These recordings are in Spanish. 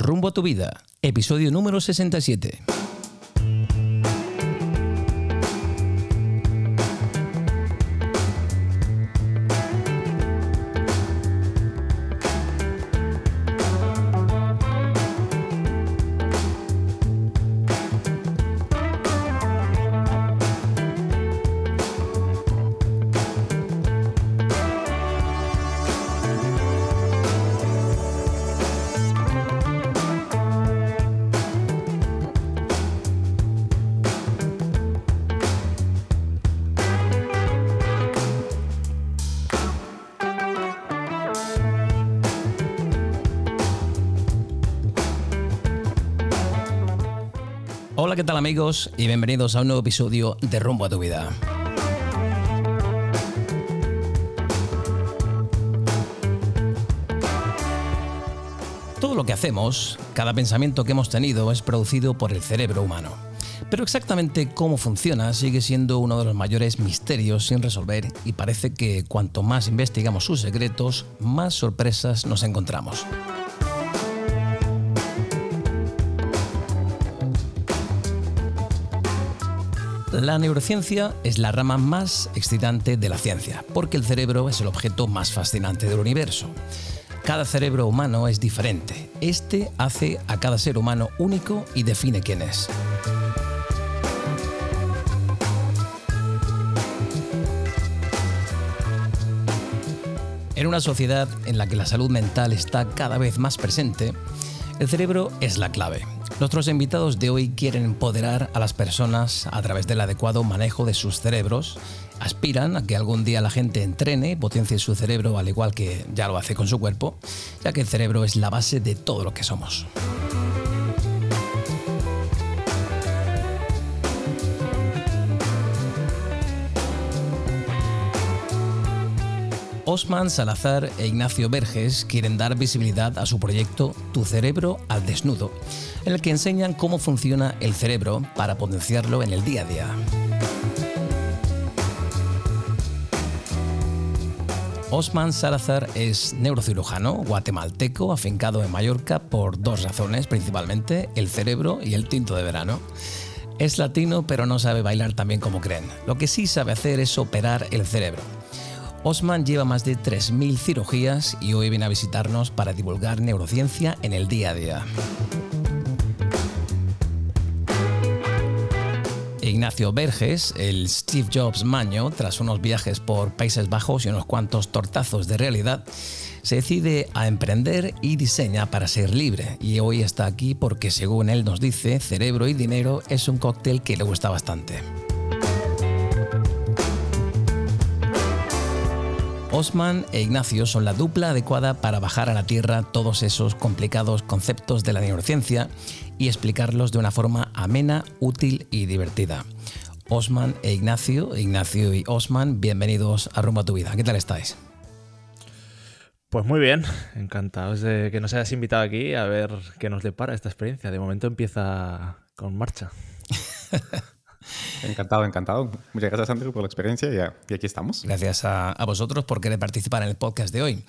Rumbo a tu vida, episodio número 67. Amigos? Y bienvenidos a un nuevo episodio de Rumbo a tu vida. Todo lo que hacemos, cada pensamiento que hemos tenido es producido por el cerebro humano. Pero exactamente cómo funciona sigue siendo uno de los mayores misterios sin resolver y parece que cuanto más investigamos sus secretos, más sorpresas nos encontramos. La neurociencia es la rama más excitante de la ciencia, porque el cerebro es el objeto más fascinante del universo. Cada cerebro humano es diferente. Este hace a cada ser humano único y define quién es. En una sociedad en la que la salud mental está cada vez más presente, el cerebro es la clave. Nuestros invitados de hoy quieren empoderar a las personas a través del adecuado manejo de sus cerebros. Aspiran a que algún día la gente entrene y potencie su cerebro al igual que ya lo hace con su cuerpo, ya que el cerebro es la base de todo lo que somos. Osman Salazar e Ignacio Verges quieren dar visibilidad a su proyecto Tu cerebro al desnudo, en el que enseñan cómo funciona el cerebro para potenciarlo en el día a día. Osman Salazar es neurocirujano guatemalteco afincado en Mallorca por dos razones, principalmente el cerebro y el tinto de verano. Es latino pero no sabe bailar tan bien como creen. Lo que sí sabe hacer es operar el cerebro. Osman lleva más de 3.000 cirugías y hoy viene a visitarnos para divulgar neurociencia en el día a día. Ignacio Verges, el Steve Jobs maño, tras unos viajes por Países Bajos y unos cuantos tortazos de realidad, se decide a emprender y diseña para ser libre. Y hoy está aquí porque, según él nos dice, cerebro y dinero es un cóctel que le gusta bastante. Osman e Ignacio son la dupla adecuada para bajar a la tierra todos esos complicados conceptos de la neurociencia y explicarlos de una forma amena, útil y divertida. Osman e Ignacio, Ignacio y Osman, bienvenidos a Rumbo a tu vida. ¿Qué tal estáis? Pues muy bien, encantados de que nos hayas invitado aquí a ver qué nos depara esta experiencia. De momento empieza con marcha. Encantado, encantado. Muchas gracias, Andrew, por la experiencia y, aquí estamos. Gracias a, vosotros por querer participar en el podcast de hoy.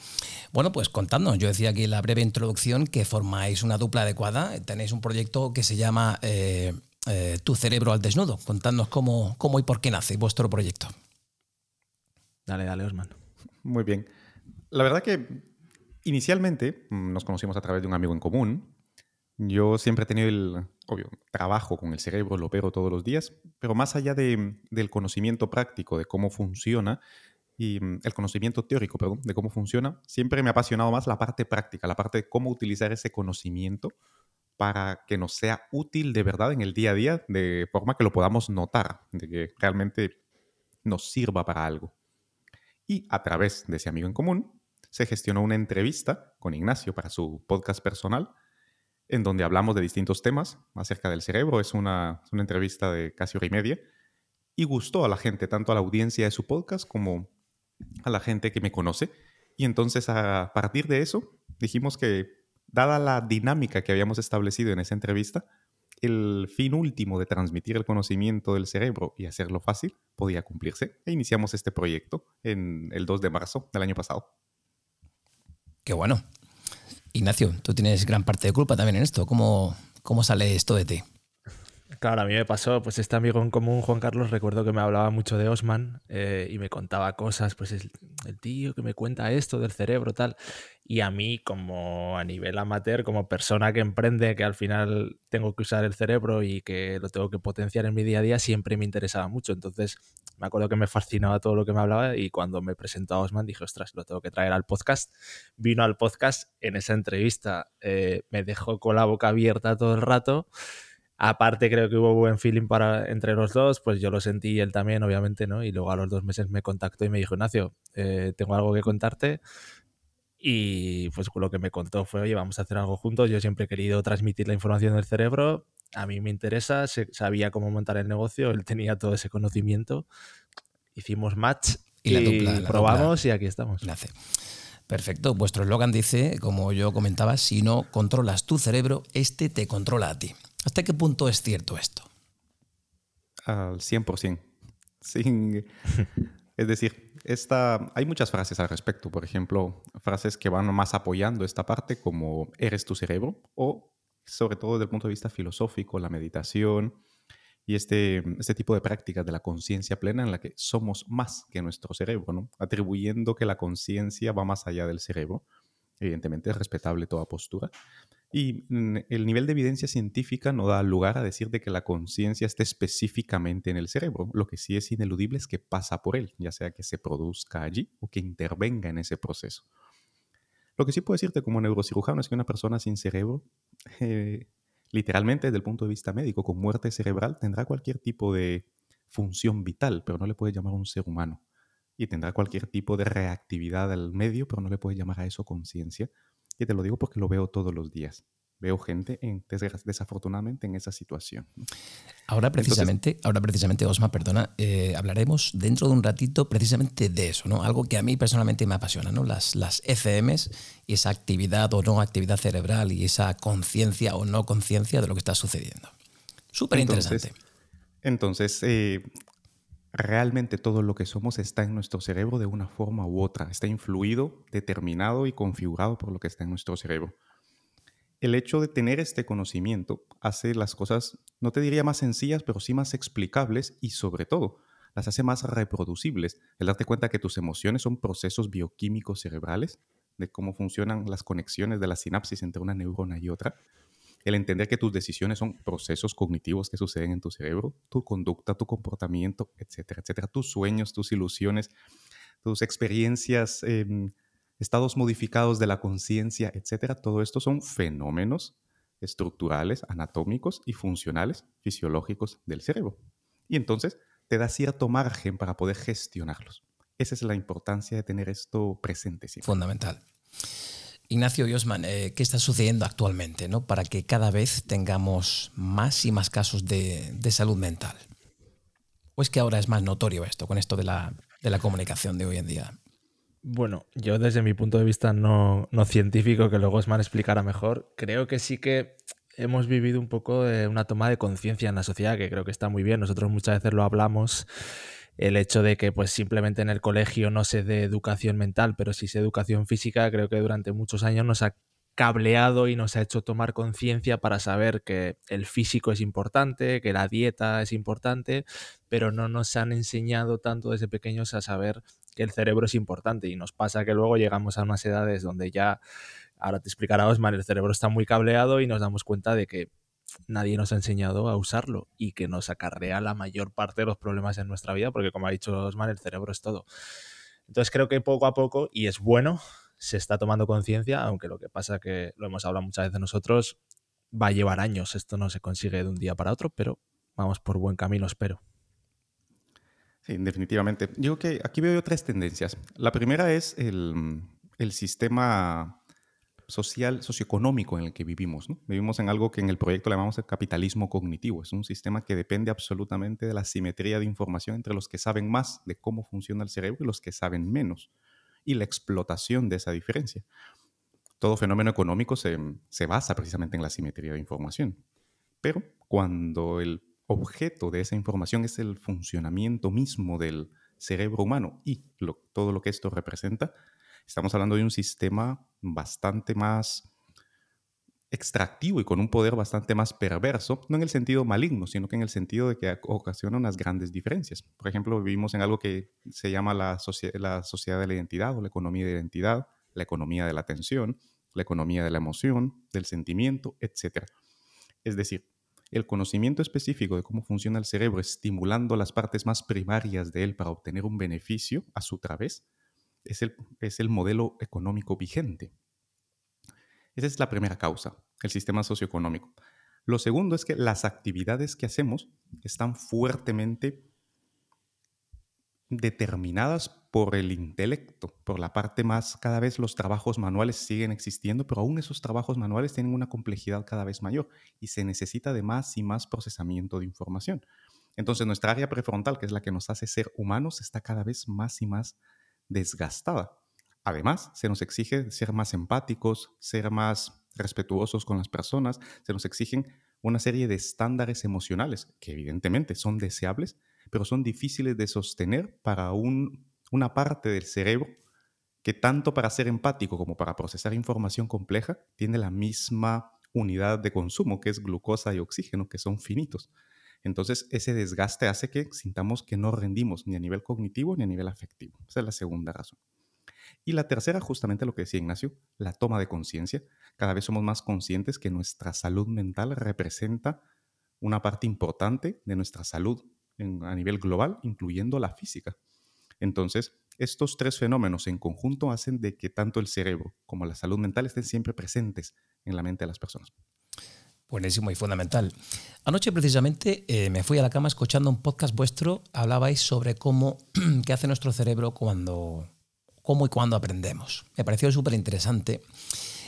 Bueno, pues contadnos. Yo decía aquí en la breve introducción que formáis una dupla adecuada. Tenéis un proyecto que se llama eh, eh, Tu cerebro al desnudo. Contadnos cómo, cómo y por qué nace vuestro proyecto. Dale, dale, Osman. Muy bien. La verdad que inicialmente mm, nos conocimos a través de un amigo en común yo siempre he tenido el, obvio, trabajo con el cerebro, lo opero todos los días, pero más allá de, del conocimiento práctico de cómo funciona y mm, el conocimiento teórico, perdón, de cómo funciona, siempre me ha apasionado más la parte práctica, la parte de cómo utilizar ese conocimiento para que nos sea útil de verdad en el día a día, de forma que lo podamos notar, de que realmente nos sirva para algo. Y a través de ese amigo en común, se gestionó una entrevista con Ignacio para su podcast personal, en donde hablamos de distintos temas acerca del cerebro. Es una, una entrevista de casi hora y media y gustó a la gente, tanto a la audiencia de su podcast como a la gente que me conoce. Y entonces a partir de eso dijimos que, dada la dinámica que habíamos establecido en esa entrevista, el fin último de transmitir el conocimiento del cerebro y hacerlo fácil podía cumplirse. E iniciamos este proyecto en el 2 de marzo del año pasado. Qué bueno. Ignacio, tú tienes gran parte de culpa también en esto. ¿Cómo, cómo sale esto de ti? Claro, a mí me pasó, pues este amigo en común, Juan Carlos, recuerdo que me hablaba mucho de Osman eh, y me contaba cosas, pues el, el, tío que me cuenta esto del cerebro, tal. Y a mí, como a nivel amateur, como persona que emprende, que al final tengo que usar el cerebro y que lo tengo que potenciar en mi día a día, siempre me interesaba mucho. Entonces, me acuerdo que me fascinaba todo lo que me hablaba y cuando me presentó a Osman dije, ostras, lo tengo que traer al podcast. Vino al podcast, en esa entrevista eh, me dejó con la boca abierta todo el rato. Aparte creo que hubo buen feeling para, entre los dos, pues yo lo sentí y él también, obviamente, ¿no? Y luego a los dos meses me contactó y me dijo, Ignacio, eh, tengo algo que contarte. Y pues lo que me contó fue, oye, vamos a hacer algo juntos. Yo siempre he querido transmitir la información del cerebro. A mí me interesa, sabía cómo montar el negocio, él tenía todo ese conocimiento. Hicimos match y, la probamos y aquí estamos. Perfecto. Vuestro eslogan dice, como yo comentaba, si no controlas tu cerebro, este te controla a ti. ¿Hasta qué punto es cierto esto? Al 100%. Sin, es decir, esta, hay muchas frases al respecto. Por ejemplo, frases que van más apoyando esta parte como eres tu cerebro o sobre todo desde el punto de vista filosófico, la meditación y este, este tipo de prácticas de la conciencia plena en la que somos más que nuestro cerebro, ¿no? atribuyendo que la conciencia va más allá del cerebro. Evidentemente es respetable toda postura, y el nivel de evidencia científica no da lugar a decir de que la conciencia esté específicamente en el cerebro. Lo que sí es ineludible es que pasa por él, ya sea que se produzca allí o que intervenga en ese proceso. Lo que sí puedo decirte como neurocirujano es que una persona sin cerebro, eh, literalmente desde el punto de vista médico, con muerte cerebral, tendrá cualquier tipo de función vital, pero no le puede llamar un ser humano. Y tendrá cualquier tipo de reactividad al medio, pero no le puede llamar a eso conciencia, y te lo digo porque lo veo todos los días. Veo gente en, desafortunadamente en esa situación. Ahora precisamente, ahora precisamente, Osma, perdona, eh, hablaremos dentro de un ratito precisamente de eso, ¿no? Algo que a mí personalmente me apasiona, ¿no? Las, las FMs y esa actividad o no actividad cerebral y esa conciencia o no conciencia de lo que está sucediendo. Súper interesante. Entonces, eh, realmente todo lo que somos está en nuestro cerebro de una forma u otra, está influido, determinado y configurado por lo que está en nuestro cerebro. El hecho de tener este conocimiento hace las cosas, no te diría más sencillas, pero sí más explicables y sobre todo las hace más reproducibles. El darte cuenta que tus emociones son procesos bioquímicos cerebrales, de cómo funcionan las conexiones de la sinapsis entre una neurona y otra, el entender que tus decisiones son procesos cognitivos que suceden en tu cerebro, tu conducta, tu comportamiento, etcétera, etcétera, tus sueños, tus ilusiones, tus experiencias, em, estados modificados de la conciencia, etcétera, todo esto son fenómenos estructurales, anatómicos y funcionales, fisiológicos del cerebro. Y entonces te da cierto margen para poder gestionarlos. Esa es la importancia de tener esto presente. Siempre. Fundamental. Ignacio Yosman, eh, ¿qué está sucediendo actualmente ¿no? para que cada vez tengamos más y más casos de, salud mental? ¿O es que ahora es más notorio esto, con esto de la, comunicación de hoy en día? Bueno, yo desde mi punto de vista no, científico, que luego Osman explicará mejor, creo que sí que hemos vivido un poco de una toma de conciencia en la sociedad, que creo que está muy bien. Nosotros muchas veces lo hablamos el hecho de que pues simplemente en el colegio no se dé educación mental, pero sí se educación física, creo que durante muchos años nos ha cableado y nos ha hecho tomar conciencia para saber que el físico es importante, que la dieta es importante, pero no nos han enseñado tanto desde pequeños a saber que el cerebro es importante. Y nos pasa que luego llegamos a unas edades donde ya, ahora te explicará Osman, el cerebro está muy cableado y nos damos cuenta de que nadie nos ha enseñado a usarlo y que nos acarrea la mayor parte de los problemas en nuestra vida, porque como ha dicho Osman, el cerebro es todo. Entonces creo que poco a poco, y es bueno, se está tomando conciencia, aunque lo que pasa que lo hemos hablado muchas veces nosotros, va a llevar años, esto no se consigue de un día para otro, pero vamos por buen camino, espero. Sí, definitivamente. Digo que aquí veo tres tendencias. La primera es el, el sistema social, socioeconómico en el que vivimos. Vivimos en algo que en el proyecto llamamos el capitalismo cognitivo. Es un sistema que depende absolutamente de la simetría de información entre los que saben más de cómo funciona el cerebro y los que saben menos, y la explotación de esa diferencia. Todo fenómeno económico se, se basa precisamente en la simetría de información. Pero cuando el objeto de esa información es el funcionamiento mismo del cerebro humano y todo lo que esto representa, Estamos hablando de un sistema bastante más extractivo y con un poder bastante más perverso, no en el sentido maligno, sino que en el sentido de que ocasiona unas grandes diferencias. Por ejemplo, vivimos en algo que se llama la, la sociedad de la identidad o la economía de identidad, la economía de la atención, la economía de la emoción, del sentimiento, etc. Es decir, el conocimiento específico de cómo funciona el cerebro estimulando las partes más primarias de él para obtener un beneficio a su través, es el, es el modelo económico vigente. Esa es la primera causa, el sistema socioeconómico. Lo segundo es que las actividades que hacemos están fuertemente determinadas por el intelecto, por la parte más, cada vez los trabajos manuales siguen existiendo, pero aún esos trabajos manuales tienen una complejidad cada vez mayor y se necesita de más y más procesamiento de información. Entonces nuestra área prefrontal, que es la que nos hace ser humanos, está cada vez más y más desgastada. Además, se nos exige ser más empáticos, ser más respetuosos con las personas, se nos exigen una serie de estándares emocionales que evidentemente son deseables, pero son difíciles de sostener para una parte del cerebro que tanto para ser empático como para procesar información compleja tiene la misma unidad de consumo, que es glucosa y oxígeno, que son finitos. Entonces, ese desgaste hace que sintamos que no rendimos ni a nivel cognitivo ni a nivel afectivo. Esa es la segunda razón. Y la tercera, justamente lo que decía Ignacio, la toma de conciencia. Cada vez somos más conscientes que nuestra salud mental representa una parte importante de nuestra salud a nivel global, incluyendo la física. Entonces, estos tres fenómenos en conjunto hacen de que tanto el cerebro como la salud mental estén siempre presentes en la mente de las personas. Buenísimo y fundamental. Anoche precisamente eh, me fui a la cama escuchando un podcast vuestro, hablabais sobre cómo, qué hace nuestro cerebro cuando, cómo y cuándo aprendemos. Me pareció súper interesante.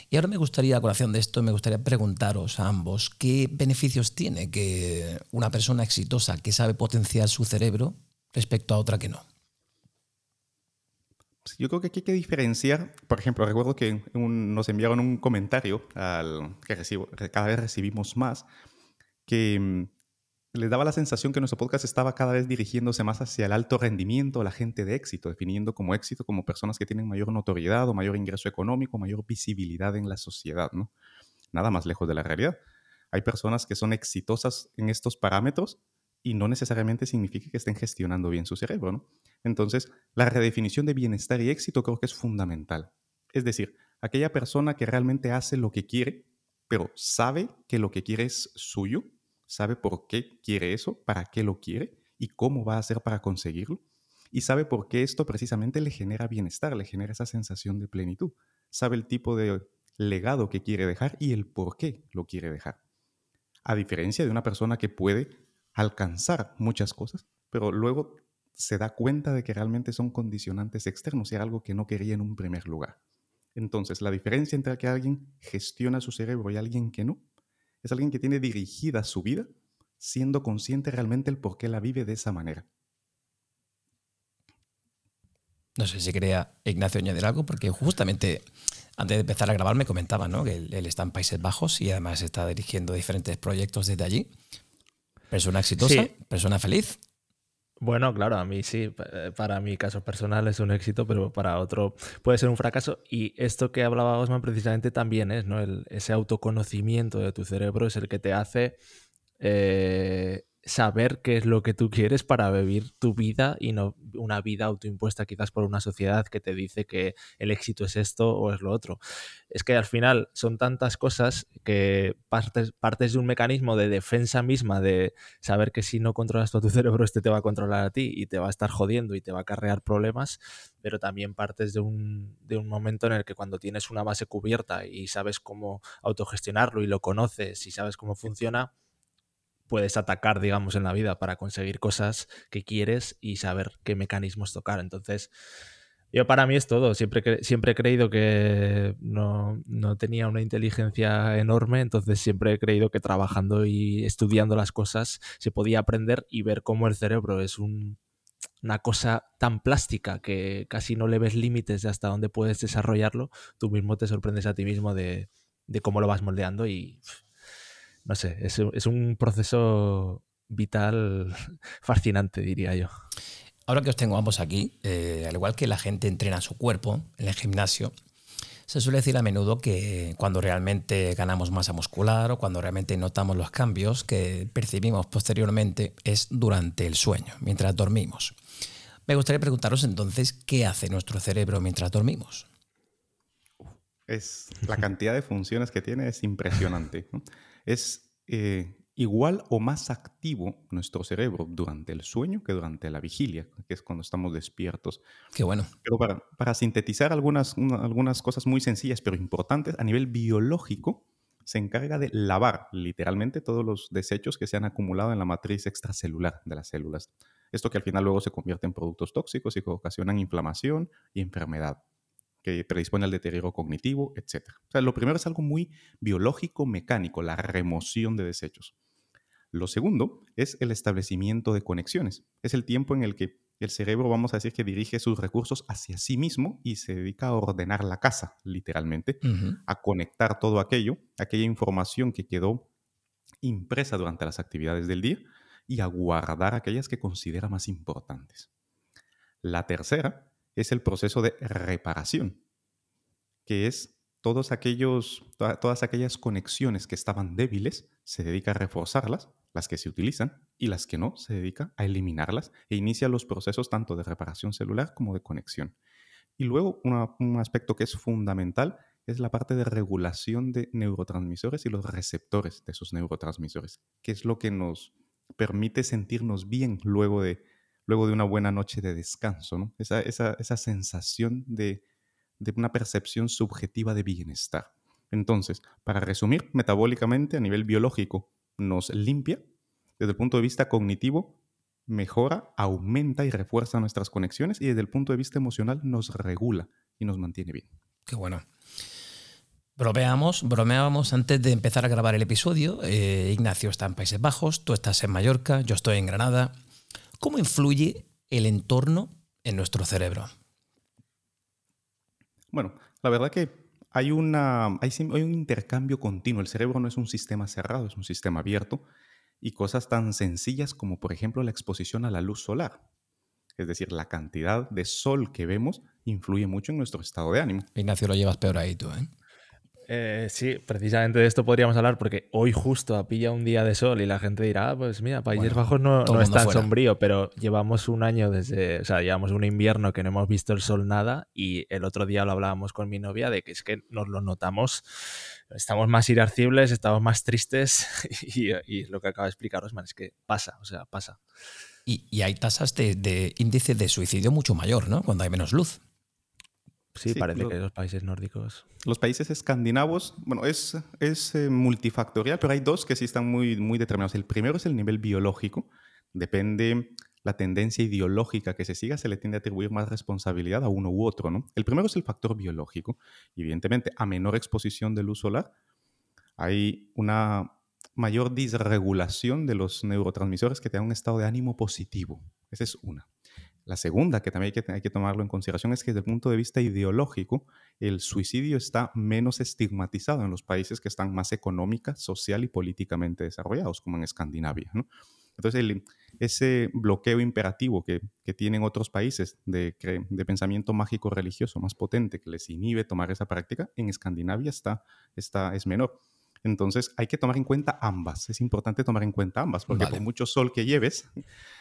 Y ahora me gustaría, a colación de esto, me gustaría preguntaros a ambos qué beneficios tiene que una persona exitosa que sabe potenciar su cerebro respecto a otra que no. Yo creo que aquí hay que diferenciar, por ejemplo, recuerdo que nos enviaron un comentario al que recibo, cada vez recibimos más, que mm, les daba la sensación que nuestro podcast estaba cada vez dirigiéndose más hacia el alto rendimiento, la gente de éxito, definiendo como éxito como personas que tienen mayor notoriedad o mayor ingreso económico, mayor visibilidad en la sociedad, ¿no? Nada más lejos de la realidad. Hay personas que son exitosas en estos parámetros y no necesariamente significa que estén gestionando bien su cerebro, ¿no? Entonces, la redefinición de bienestar y éxito creo que es fundamental. Es decir, aquella persona que realmente hace lo que quiere, pero sabe que lo que quiere es suyo, sabe por qué quiere eso, para qué lo quiere y cómo va a hacer para conseguirlo. Y sabe por qué esto precisamente le genera bienestar, le genera esa sensación de plenitud. Sabe el tipo de legado que quiere dejar y el por qué lo quiere dejar. A diferencia de una persona que puede alcanzar muchas cosas, pero luego se da cuenta de que realmente son condicionantes externos y algo que no quería en un primer lugar. Entonces, la diferencia entre que alguien gestiona su cerebro y alguien que no es alguien que tiene dirigida su vida siendo consciente realmente el por qué la vive de esa manera. No sé si quería Ignacio añadir algo, porque justamente antes de empezar a grabar me comentaba ¿no? que él, está en Países Bajos y además está dirigiendo diferentes proyectos desde allí. Persona exitosa, persona feliz. Bueno, claro, a mí sí, para mi caso personal es un éxito, pero para otro puede ser un fracaso. Y esto que hablaba Osman precisamente también es, ¿no? ese autoconocimiento de tu cerebro es el que te hace eh, saber qué es lo que tú quieres para vivir tu vida y no una vida autoimpuesta quizás por una sociedad que te dice que el éxito es esto o es lo otro. Es que al final son tantas cosas que partes, partes de un mecanismo de defensa misma de saber que si no controlas todo tu cerebro este te va a controlar a ti y te va a estar jodiendo y te va a acarrear problemas, pero también partes de un, de un momento en el que cuando tienes una base cubierta y sabes cómo autogestionarlo y lo conoces y sabes cómo funciona, puedes atacar, digamos, en la vida para conseguir cosas que quieres y saber qué mecanismos tocar. Entonces, yo para mí es todo. Siempre, siempre he creído que no, tenía una inteligencia enorme, entonces siempre he creído que trabajando y estudiando las cosas se podía aprender y ver cómo el cerebro es una cosa tan plástica que casi no le ves límites de hasta dónde puedes desarrollarlo. Tú mismo te sorprendes a ti mismo de cómo lo vas moldeando y no sé, es, un proceso vital fascinante, diría yo. Ahora que os tengo ambos aquí, eh, al igual que la gente entrena su cuerpo en el gimnasio, Se suele decir a menudo que cuando realmente ganamos masa muscular o cuando realmente notamos los cambios que percibimos posteriormente es durante el sueño, mientras dormimos. Me gustaría preguntaros entonces qué hace nuestro cerebro mientras dormimos. Es, la cantidad de funciones que tiene es impresionante. Es eh, igual o más activo nuestro cerebro durante el sueño que durante la vigilia, que es cuando estamos despiertos. Qué bueno. Pero para, sintetizar algunas, algunas cosas muy sencillas pero importantes, a nivel biológico, se encarga de lavar literalmente todos los desechos que se han acumulado en la matriz extracelular de las células. Esto que al final luego se convierte en productos tóxicos y que ocasionan inflamación y enfermedad que predispone al deterioro cognitivo, etc. O sea, lo primero es algo muy biológico, mecánico, la remoción de desechos. Lo segundo es el establecimiento de conexiones. Es el tiempo en el que el cerebro, vamos a decir, que dirige sus recursos hacia sí mismo y se dedica a ordenar la casa, literalmente, a conectar todo aquello, aquella información que quedó impresa durante las actividades del día y a guardar aquellas que considera más importantes. La tercera es el proceso de reparación, que es todos aquellos, todas aquellas conexiones que estaban débiles, se dedica a reforzarlas, las que se utilizan, y las que no, se dedica a eliminarlas e inicia los procesos tanto de reparación celular como de conexión. Y luego un aspecto que es fundamental es la parte de regulación de neurotransmisores y los receptores de esos neurotransmisores, que es lo que nos permite sentirnos bien luego de, luego de una buena noche de descanso, ¿no? esa, esa, esa sensación de, de una percepción subjetiva de bienestar. Entonces, para resumir, metabólicamente a nivel biológico nos limpia, desde el punto de vista cognitivo mejora, aumenta y refuerza nuestras conexiones y desde el punto de vista emocional nos regula y nos mantiene bien. Qué bueno. Bromeamos, bromeábamos antes de empezar a grabar el episodio. Eh, Ignacio está en Países Bajos, tú estás en Mallorca, yo estoy en Granada. ¿Cómo influye el entorno en nuestro cerebro? Bueno, la verdad que hay, una, hay, un intercambio continuo. El cerebro no es un sistema cerrado, es un sistema abierto. Y cosas tan sencillas como, por ejemplo, la exposición a la luz solar. Es decir, la cantidad de sol que vemos influye mucho en nuestro estado de ánimo. Ignacio, lo llevas peor ahí tú, ¿eh? Eh, sí, precisamente de esto podríamos hablar porque hoy justo pilla un día de sol y la gente dirá, ah, pues mira, Países Bajos no, no es tan sombrío, pero llevamos un año desde, o sea, llevamos un invierno que no hemos visto el sol nada y el otro día lo hablábamos con mi novia de que es que nos lo notamos, estamos más irascibles, estamos más tristes y, lo que acaba de explicar Osman es que pasa, o sea, pasa. Y, hay tasas de, de índice de suicidio mucho mayor, ¿no? Cuando hay menos luz. Sí, parece que los países nórdicos. Los países escandinavos, bueno, es, es eh, multifactorial, pero hay dos que sí están muy, muy determinados. El primero es el nivel biológico. Depende la tendencia ideológica que se siga, se le tiende a atribuir más responsabilidad a uno u otro, ¿no? El primero es el factor biológico. Evidentemente, a menor exposición de luz solar, hay una mayor disregulación de los neurotransmisores que te dan un estado de ánimo positivo. Esa es una. La segunda, que también hay que, hay que tomarlo en consideración, es que desde el punto de vista ideológico, el suicidio está menos estigmatizado en los países que están más económica, social y políticamente desarrollados, como en Escandinavia. Entonces, ese bloqueo imperativo que, tienen otros países de, de, pensamiento mágico religioso más potente que les inhibe tomar esa práctica, en Escandinavia está, está, es menor. Entonces hay que tomar en cuenta ambas. Es importante tomar en cuenta ambas, porque con mucho sol que lleves,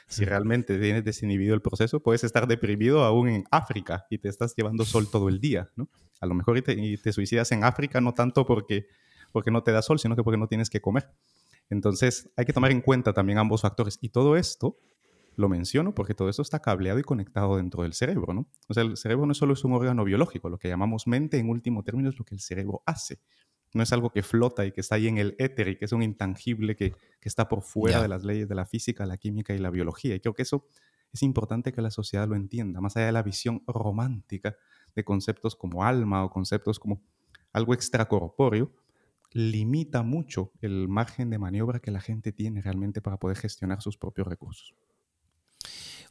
si realmente tienes desinhibido el proceso, puedes estar deprimido aún en África y te estás llevando sol todo el día. ¿no? A lo mejor te, te suicidas en África no tanto porque, porque no te da sol, sino que porque no tienes que comer. Entonces hay que tomar en cuenta también ambos factores. Y todo esto lo menciono porque todo esto está cableado y conectado dentro del cerebro, ¿no? O sea, el cerebro no solo es un órgano biológico, lo que llamamos mente en último término es lo que el cerebro hace no es algo que flota y que está ahí en el éter y que es un intangible que, está por fuera de las leyes de la física, la química y la biología. Y creo que eso es importante que la sociedad lo entienda, más allá de la visión romántica de conceptos como alma o conceptos como algo extracorpóreo, limita mucho el margen de maniobra que la gente tiene realmente para poder gestionar sus propios recursos.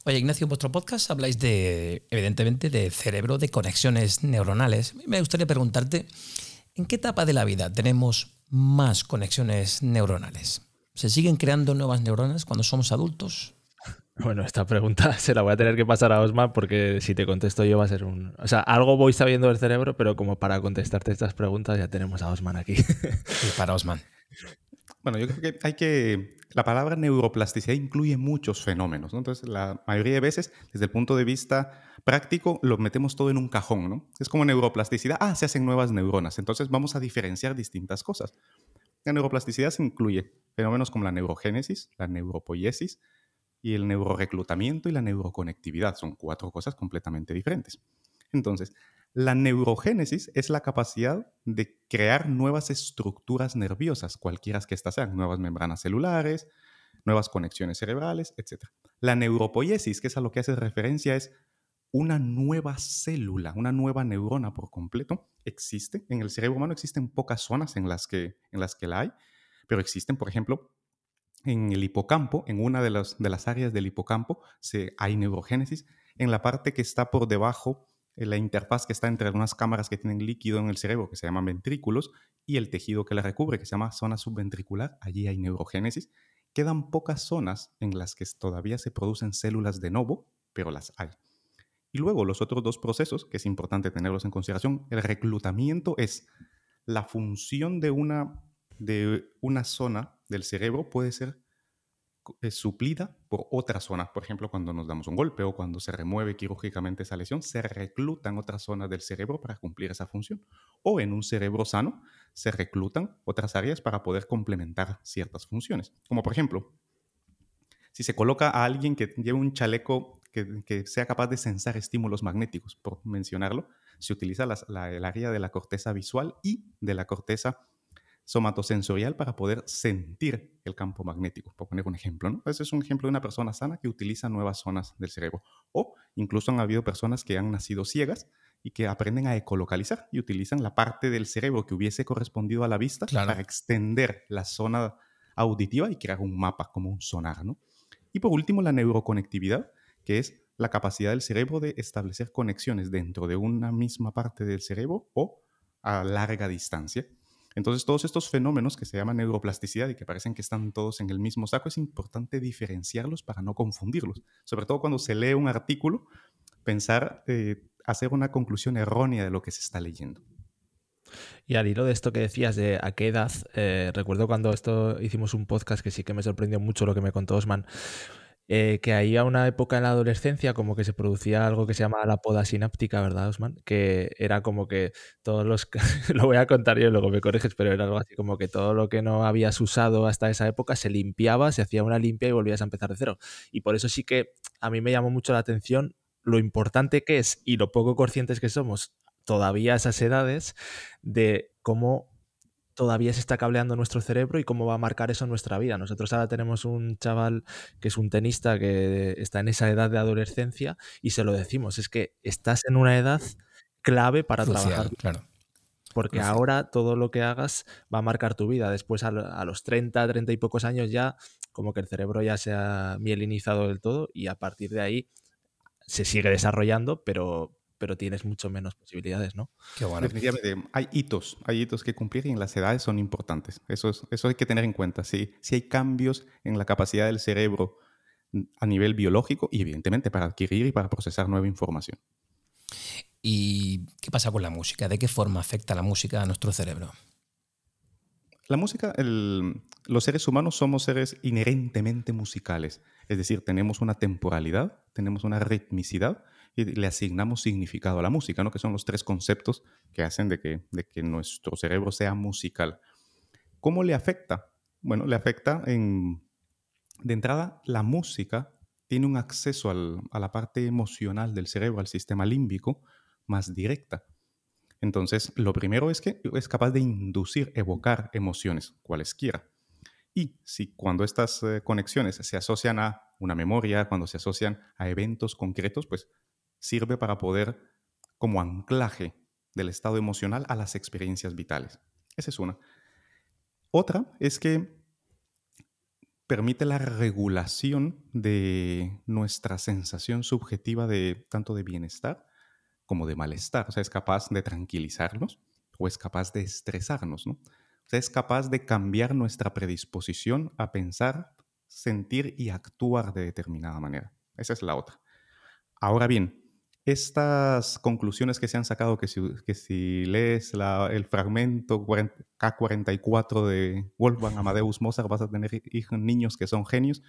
Oye, Ignacio, en vuestro podcast habláis de, evidentemente, de cerebro, de conexiones neuronales. Me gustaría preguntarte ¿En qué etapa de la vida tenemos más conexiones neuronales? ¿Se siguen creando nuevas neuronas cuando somos adultos? Bueno, esta pregunta se la voy a tener que pasar a Osman porque si te contesto yo va a ser un... O sea, algo voy sabiendo del cerebro, pero como para contestarte estas preguntas ya tenemos a Osman aquí. Y para Osman. Bueno, yo creo que hay que... La palabra neuroplasticidad incluye muchos fenómenos, ¿no? Entonces, la mayoría de veces, desde el punto de vista práctico, lo metemos todo en un cajón, ¿no? Es como neuroplasticidad, ah, se hacen nuevas neuronas, entonces vamos a diferenciar distintas cosas. La neuroplasticidad se incluye fenómenos como la neurogénesis, la neuropoiesis y el neuroreclutamiento y la neuroconectividad. Son cuatro cosas completamente diferentes. Entonces, la neurogénesis es la capacidad de crear nuevas estructuras nerviosas, cualquiera que éstas sean, nuevas membranas celulares, nuevas conexiones cerebrales, etc. La neuropoiesis, que es a lo que hace referencia, es una nueva célula, una nueva neurona por completo. Existe, en el cerebro humano existen pocas zonas en las que, en las que la hay, pero existen, por ejemplo, en el hipocampo, en una de, las, áreas del hipocampo, hay neurogénesis. En la parte que está por debajo la interfaz que está entre unas cámaras que tienen líquido en el cerebro, que se llaman ventrículos, y el tejido que la recubre, que se llama zona subventricular, allí hay neurogénesis. Quedan pocas zonas en las que todavía se producen células de novo, pero las hay. Y luego los otros dos procesos, que es importante tenerlos en consideración, el reclutamiento es la función de una, de una zona del cerebro puede ser es suplida por otras zonas. Por ejemplo, cuando nos damos un golpe o cuando se remueve quirúrgicamente esa lesión, se reclutan otras zonas del cerebro para cumplir esa función. O en un cerebro sano, se reclutan otras áreas para poder complementar ciertas funciones. Como por ejemplo, si se coloca a alguien que lleve un chaleco que, sea capaz de sensar estímulos magnéticos, por mencionarlo, se utiliza el área de la corteza visual y de la corteza somatosensorial para poder sentir el campo magnético, por poner un ejemplo. ¿no? Ese es un ejemplo de una persona sana que utiliza nuevas zonas del cerebro. O incluso han habido personas que han nacido ciegas y que aprenden a ecolocalizar y utilizan la parte del cerebro que hubiese correspondido a la vista para extender la zona auditiva y crear un mapa como un sonar. ¿no? Y por último, la neuroconectividad, que es la capacidad del cerebro de establecer conexiones dentro de una misma parte del cerebro o a larga distancia. Entonces, todos estos fenómenos que se llaman neuroplasticidad y que parecen que están todos en el mismo saco, es importante diferenciarlos para no confundirlos. Sobre todo cuando se lee un artículo, pensar, eh, hacer una conclusión errónea de lo que se está leyendo. Y al hilo de esto que decías de a qué edad, eh, recuerdo cuando esto hicimos un podcast que sí que me sorprendió mucho lo que me contó Osman, eh, que ahí a una época en la adolescencia como que se producía algo que se llama la poda sináptica, ¿verdad, Osman? Que era como que todos los... lo voy a contar yo y luego me corriges, pero era algo así como que todo lo que no habías usado hasta esa época se limpiaba, se hacía una limpia y volvías a empezar de cero. Y por eso sí que a mí me llamó mucho la atención lo importante que es y lo poco conscientes que somos todavía a esas edades de cómo todavía se está cableando nuestro cerebro y cómo va a marcar eso en nuestra vida. Nosotros ahora tenemos un chaval que es un tenista que está en esa edad de adolescencia y se lo decimos, es que estás en una edad clave para trabajar. Claro. Porque ahora todo lo que hagas va a marcar tu vida. Después a, los 30, 30 y pocos años ya como que el cerebro ya se ha mielinizado del todo y a partir de ahí se sigue desarrollando, pero, pero tienes mucho menos posibilidades, ¿no? Qué bueno. Definitivamente, hay hitos, hay hitos que cumplir y en las edades son importantes. Eso, es, eso hay que tener en cuenta. Si, si hay cambios en la capacidad del cerebro a nivel biológico y evidentemente para adquirir y para procesar nueva información. ¿Y qué pasa con la música? ¿De qué forma afecta la música a nuestro cerebro? La música, los seres humanos somos seres inherentemente musicales, es decir, tenemos una temporalidad, tenemos una ritmicidad y le asignamos significado a la música, ¿no? que son los tres conceptos que hacen de que, de que nuestro cerebro sea musical. ¿Cómo le afecta? Bueno, le afecta en, de entrada, la música tiene un acceso a la parte emocional del cerebro, al sistema límbico, más directa. Entonces, lo primero es que es capaz de inducir, evocar emociones, cualesquiera. Y si cuando estas eh, conexiones se asocian a una memoria, cuando se asocian a eventos concretos, pues sirve para poder como anclaje del estado emocional a las experiencias vitales. Esa es una. Otra es que permite la regulación de nuestra sensación subjetiva de tanto de bienestar como de malestar. O sea, es capaz de tranquilizarnos o es capaz de estresarnos, ¿no? O sea, es capaz de cambiar nuestra predisposición a pensar sentir y actuar de determinada manera. Esa es la otra. Ahora bien, estas conclusiones que se han sacado, que si, que si lees el fragmento K44 de Wolfgang Amadeus Mozart vas a tener niños que son genios,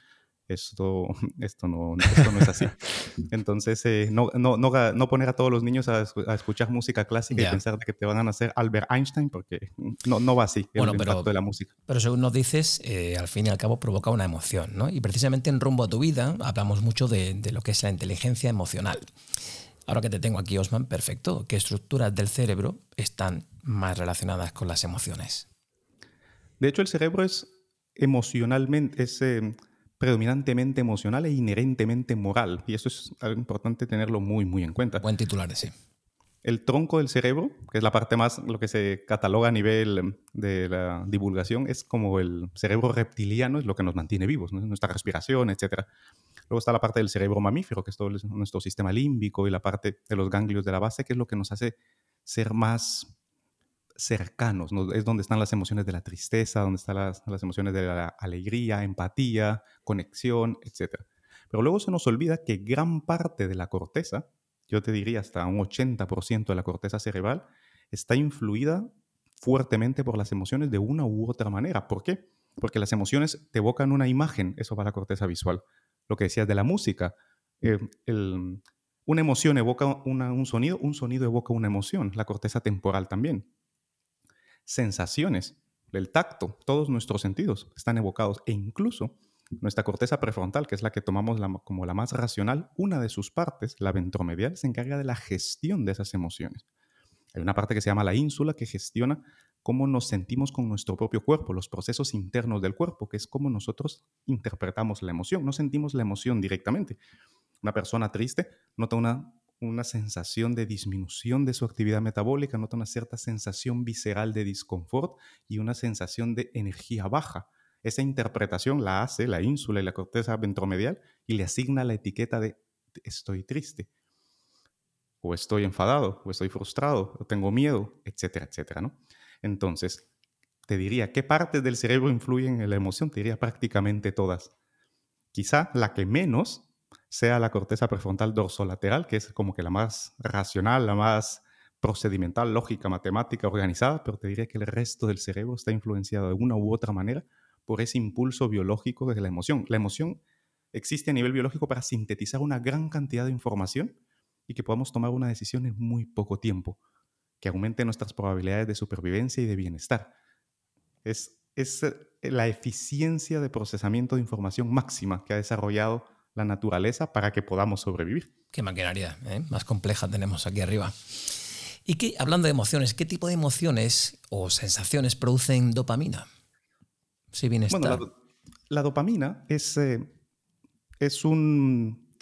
esto, esto, no, esto no es así. Entonces, eh, no, no, no, poner a todos los niños a, escuchar música clásica y pensar que te van a nacer Albert Einstein, porque no, no va así el impacto de la música. Pero según nos dices, eh, al fin y al cabo provoca una emoción, ¿no? Y precisamente en Rumbo a tu vida hablamos mucho de, de lo que es la inteligencia emocional. Ahora que te tengo aquí, Osman, perfecto. ¿Qué estructuras del cerebro están más relacionadas con las emociones? De hecho, el cerebro es emocionalmente, es eh, predominantemente emocional e inherentemente moral. Y eso es algo importante tenerlo muy, muy en cuenta. Buen titular ese. El tronco del cerebro, que es la parte más, lo que se cataloga a nivel de la divulgación, es como el cerebro reptiliano, es lo que nos mantiene vivos, nuestra respiración, etc. Luego está la parte del cerebro mamífero, que es todo nuestro sistema límbico, y la parte de los ganglios de la base, que es lo que nos hace ser más cercanos, es donde están las emociones de la tristeza, donde están las, emociones de la alegría, empatía, conexión, etc. Pero luego se nos olvida que gran parte de la corteza, yo te diría hasta un 80% de la corteza cerebral, está influida fuertemente por las emociones de una u otra manera. ¿Por qué? Porque las emociones te evocan una imagen, eso va a la corteza visual. Lo que decías de la música, eh, una emoción evoca un sonido, un sonido evoca una emoción, la corteza temporal también sensaciones, el tacto, todos nuestros sentidos están evocados e incluso nuestra corteza prefrontal, que es la que tomamos como la más racional, una de sus partes, la ventromedial, se encarga de la gestión de esas emociones. Hay una parte que se llama la ínsula que gestiona cómo nos sentimos con nuestro propio cuerpo, los procesos internos del cuerpo, que es cómo nosotros interpretamos la emoción. No sentimos la emoción directamente. Una persona triste nota una una sensación de disminución de su actividad metabólica, nota una cierta sensación visceral de disconfort y una sensación de energía baja. Esa interpretación la hace la ínsula y la corteza ventromedial y le asigna la etiqueta de estoy triste, o estoy enfadado, o estoy frustrado, o tengo miedo, etcétera, etcétera, ¿no? Entonces, te diría, ¿qué partes del cerebro influyen en la emoción? Te diría prácticamente todas. Quizá la que menos sea la corteza prefrontal dorsolateral, que es como que la más racional, la más procedimental, lógica, matemática, organizada, pero te diría que el resto del cerebro está influenciado de una u otra manera por ese impulso biológico de la emoción. La emoción existe a nivel biológico para sintetizar una gran cantidad de información y que podamos tomar una decisión en muy poco tiempo, que aumente nuestras probabilidades de supervivencia y de bienestar. Es, es eh, la eficiencia de procesamiento de información máxima que ha desarrollado la naturaleza para que podamos sobrevivir. Qué maquinaria ¿eh? más compleja tenemos aquí arriba. Y que, hablando de emociones, ¿qué tipo de emociones o sensaciones producen dopamina? Si bienestar. Bueno, la, dopamina es, eh, es, un,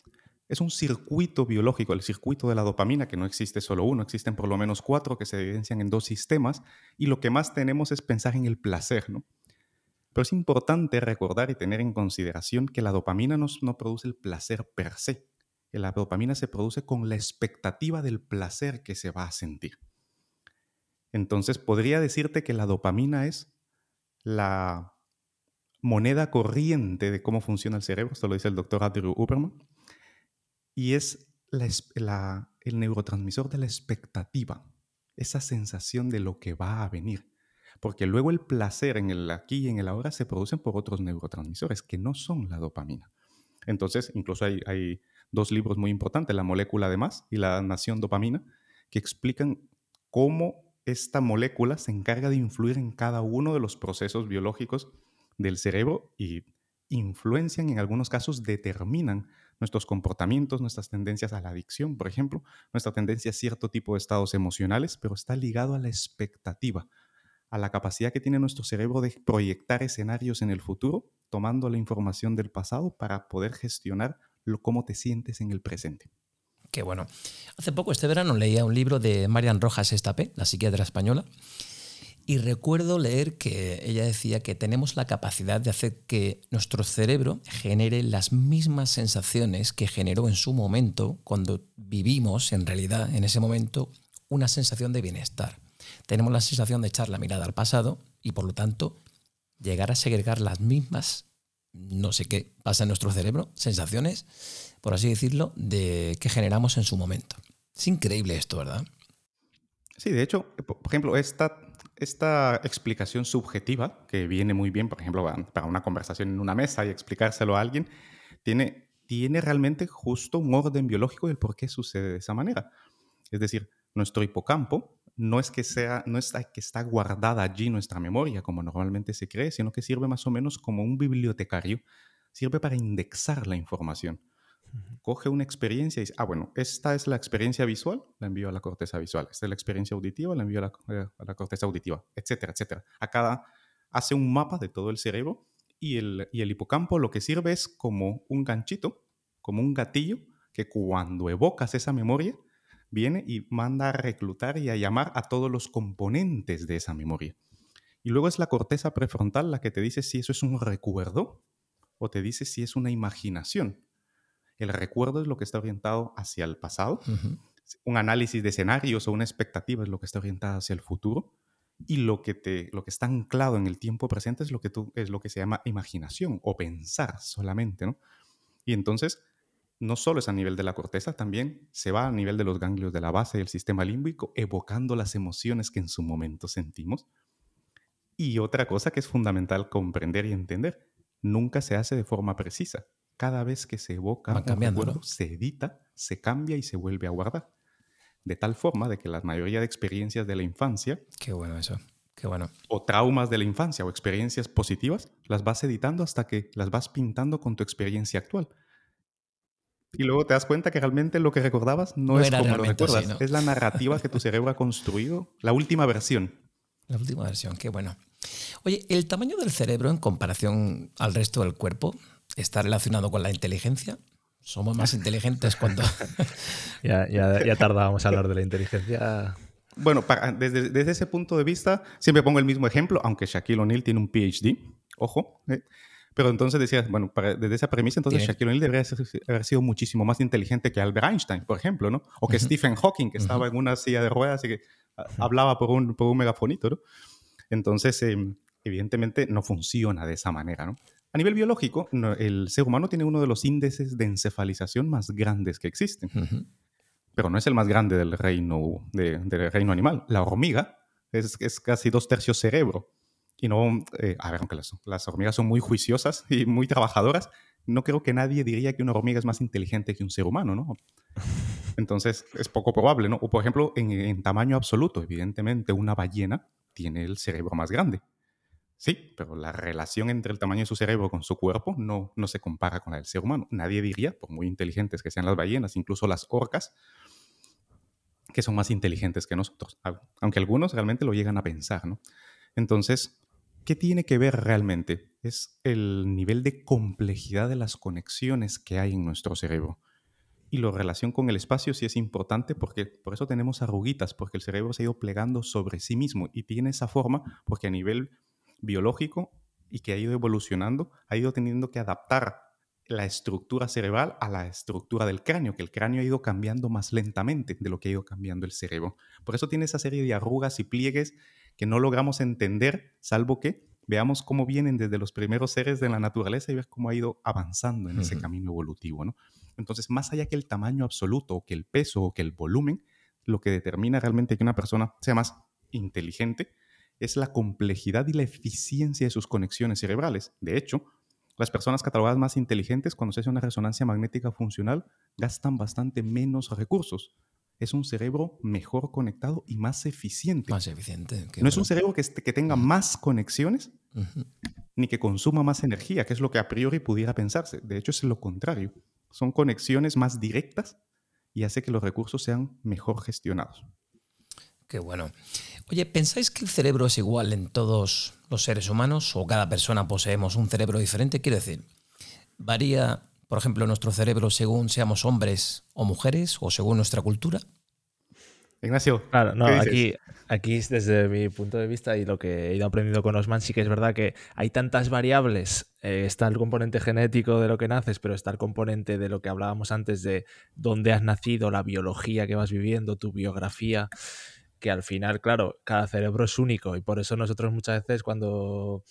es un circuito biológico, el circuito de la dopamina, que no existe solo uno, existen por lo menos cuatro que se evidencian en dos sistemas, y lo que más tenemos es pensar en el placer, ¿no? Pero es importante recordar y tener en consideración que la dopamina no, produce el placer per se. La dopamina se produce con la expectativa del placer que se va a sentir. Entonces, podría decirte que la dopamina es la moneda corriente de cómo funciona el cerebro, esto lo dice el doctor Andrew Uberman, y es el neurotransmisor de la expectativa, esa sensación de lo que va a venir porque luego el placer en el aquí y en el ahora se producen por otros neurotransmisores que no son la dopamina. Entonces, incluso hay, dos libros muy importantes, La molécula de más y La nación dopamina, que explican cómo esta molécula se encarga de influir en cada uno de los procesos biológicos del cerebro y influencian, en algunos casos determinan nuestros comportamientos, nuestras tendencias a la adicción, por ejemplo, nuestra tendencia a cierto tipo de estados emocionales, pero está ligado a la expectativa, a la capacidad que tiene nuestro cerebro de proyectar escenarios en el futuro, tomando la información del pasado para poder gestionar lo, cómo te sientes en el presente. Qué bueno. Hace poco, este verano, leía un libro de Marian Rojas Estapé, la psiquiatra española, y recuerdo leer que ella decía que tenemos la capacidad de hacer que nuestro cerebro genere las mismas sensaciones que generó en su momento cuando vivimos, en realidad, en ese momento, una sensación de bienestar tenemos la sensación de echar la mirada al pasado y por lo tanto llegar a segregar las mismas no sé qué pasa en nuestro cerebro, sensaciones, por así decirlo, de que generamos en su momento. Es increíble esto, ¿verdad? Sí, de hecho, por ejemplo, esta, esta explicación subjetiva, que viene muy bien, por ejemplo, para una conversación en una mesa y explicárselo a alguien, tiene, tiene realmente justo un orden biológico del por qué sucede de esa manera. Es decir, nuestro hipocampo no es que sea, no es que está guardada allí nuestra memoria, como normalmente se cree, sino que sirve más o menos como un bibliotecario, sirve para indexar la información. Coge una experiencia y dice, ah, bueno, esta es la experiencia visual, la envío a la corteza visual. Esta es la experiencia auditiva, la envío a la, a la corteza auditiva, etcétera, etcétera. A cada, hace un mapa de todo el cerebro y el, y el hipocampo lo que sirve es como un ganchito, como un gatillo, que cuando evocas esa memoria, viene y manda a reclutar y a llamar a todos los componentes de esa memoria. Y luego es la corteza prefrontal la que te dice si eso es un recuerdo o te dice si es una imaginación. El recuerdo es lo que está orientado hacia el pasado. Un análisis de escenarios o una expectativa es lo que está orientado hacia el futuro. Y lo que, te, lo que está anclado en el tiempo presente es lo que, tú, es lo que se llama imaginación o pensar solamente. ¿no? Y entonces, no solo es a nivel de la corteza, también se va a nivel de los ganglios de la base del sistema límbico, evocando las emociones que en su momento sentimos. Y otra cosa que es fundamental comprender y entender, nunca se hace de forma precisa cada vez que se evoca un recuerdo, se edita, se cambia y se vuelve a guardar. De tal forma de que la mayoría de experiencias de la infancia... Qué bueno eso, qué bueno. O traumas de la infancia o experiencias positivas, las vas editando hasta que las vas pintando con tu experiencia actual. Y luego te das cuenta que realmente lo que recordabas no, es como lo recuerdas, es la narrativa que tu cerebro ha construido, la última versión. La última versión, qué bueno. Oye, el tamaño del cerebro en comparación al resto del cuerpo, está relacionado con la inteligencia. Somos más inteligentes cuando... ya, ya, ya tardábamos a hablar de la inteligencia. Bueno, desde, desde, ese punto de vista, siempre pongo el mismo ejemplo, aunque Shaquille O'Neal tiene un PhD, ojo. ¿eh? Pero entonces decías, bueno, desde esa premisa, entonces Shaquille O'Neal debería haber sido muchísimo más inteligente que Albert Einstein, por ejemplo, ¿no? O que Stephen Hawking, que estaba en una silla de ruedas y que hablaba por un, por un megafonito, ¿no? Entonces, em, evidentemente, no funciona de esa manera, ¿no? A nivel biológico, el ser humano tiene uno de los índices de encefalización más grandes que existen. Pero no es el más grande del reino, del reino animal. La hormiga es, casi dos tercios cerebro. Y no, eh, a ver, aunque las, hormigas son muy juiciosas y muy trabajadoras, no creo que nadie diría que una hormiga es más inteligente que un ser humano, ¿no? Entonces, es poco probable, ¿no? O, por ejemplo, en tamaño absoluto, evidentemente, una ballena tiene el cerebro más grande. Sí, pero la relación entre el tamaño de su cerebro con su cuerpo no, no se compara con la del ser humano. Nadie diría, por muy inteligentes que sean las ballenas, incluso las orcas, que son más inteligentes que nosotros, aunque algunos realmente lo llegan a pensar, ¿no? Entonces, ¿qué tiene que ver realmente? Es el nivel de complejidad de las conexiones que hay en nuestro cerebro. Y la relación con el espacio sí es importante porque por eso tenemos arruguitas, porque el cerebro se ha ido plegando sobre sí mismo y tiene esa forma porque a nivel biológico y que ha ido evolucionando, ha ido teniendo que adaptar la estructura cerebral a la estructura del cráneo, que el cráneo ha ido cambiando más lentamente de lo que ha ido cambiando el cerebro. Por eso tiene esa serie de arrugas y pliegues que no logramos entender, salvo que veamos cómo vienen desde los primeros seres de la naturaleza y ver cómo ha ido avanzando en ese camino evolutivo. ¿no? Entonces, más allá que el tamaño absoluto, o que el peso, o que el volumen, lo que determina realmente que una persona sea más inteligente es la complejidad y la eficiencia de sus conexiones cerebrales. De hecho, las personas catalogadas más inteligentes cuando se hace una resonancia magnética funcional gastan bastante menos recursos. Es un cerebro mejor conectado y más eficiente. Más eficiente. No es un cerebro que, que tenga más conexiones ni que consuma más energía, que es lo que a priori pudiera pensarse. De hecho, es lo contrario. Son conexiones más directas y hace que los recursos sean mejor gestionados. Qué bueno. Oye, ¿pensáis que el cerebro es igual en todos los seres humanos o cada persona poseemos un cerebro diferente? Quiero decir, ¿varía, por ejemplo, nuestro cerebro según seamos hombres o mujeres o según nuestra cultura? Ignacio. Claro, no, aquí, aquí desde mi punto de vista y lo que he ido aprendiendo con Osman, sí que es verdad que hay tantas variables. Eh, está el componente genético de lo que naces, pero está el componente de lo que hablábamos antes de dónde has nacido, la biología que vas viviendo, tu biografía que al final, claro, cada cerebro es único y por eso nosotros muchas veces cuando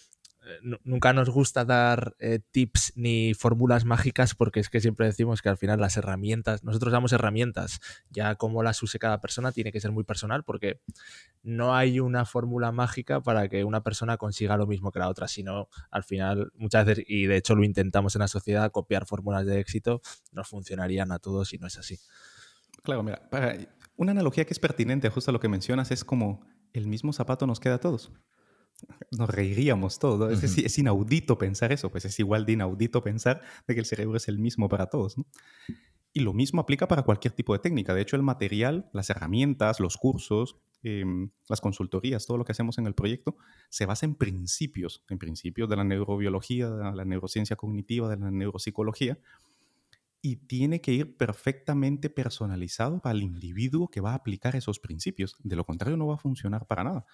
nunca nos gusta dar eh, tips ni fórmulas mágicas porque es que siempre decimos que al final las herramientas, nosotros damos herramientas, ya como las use cada persona tiene que ser muy personal porque no hay una fórmula mágica para que una persona consiga lo mismo que la otra, sino al final muchas veces, y de hecho lo intentamos en la sociedad, copiar fórmulas de éxito, nos funcionarían a todos y no es así. Claro, mira, una analogía que es pertinente justo a lo que mencionas es como el mismo zapato nos queda a todos nos reiríamos todos. es, inaudito pensar eso, pues es igual de inaudito pensar de que el cerebro es el mismo para todos. Y lo mismo aplica para cualquier tipo de técnica. De hecho, el material, las herramientas, los cursos, em, las consultorías, todo lo que hacemos en el proyecto, se basa en principios, en principios de la neurobiología, de la neurociencia cognitiva, de la neuropsicología, y tiene que ir perfectamente personalizado para el individuo que va a aplicar esos principios. De lo contrario, no va a funcionar para nada.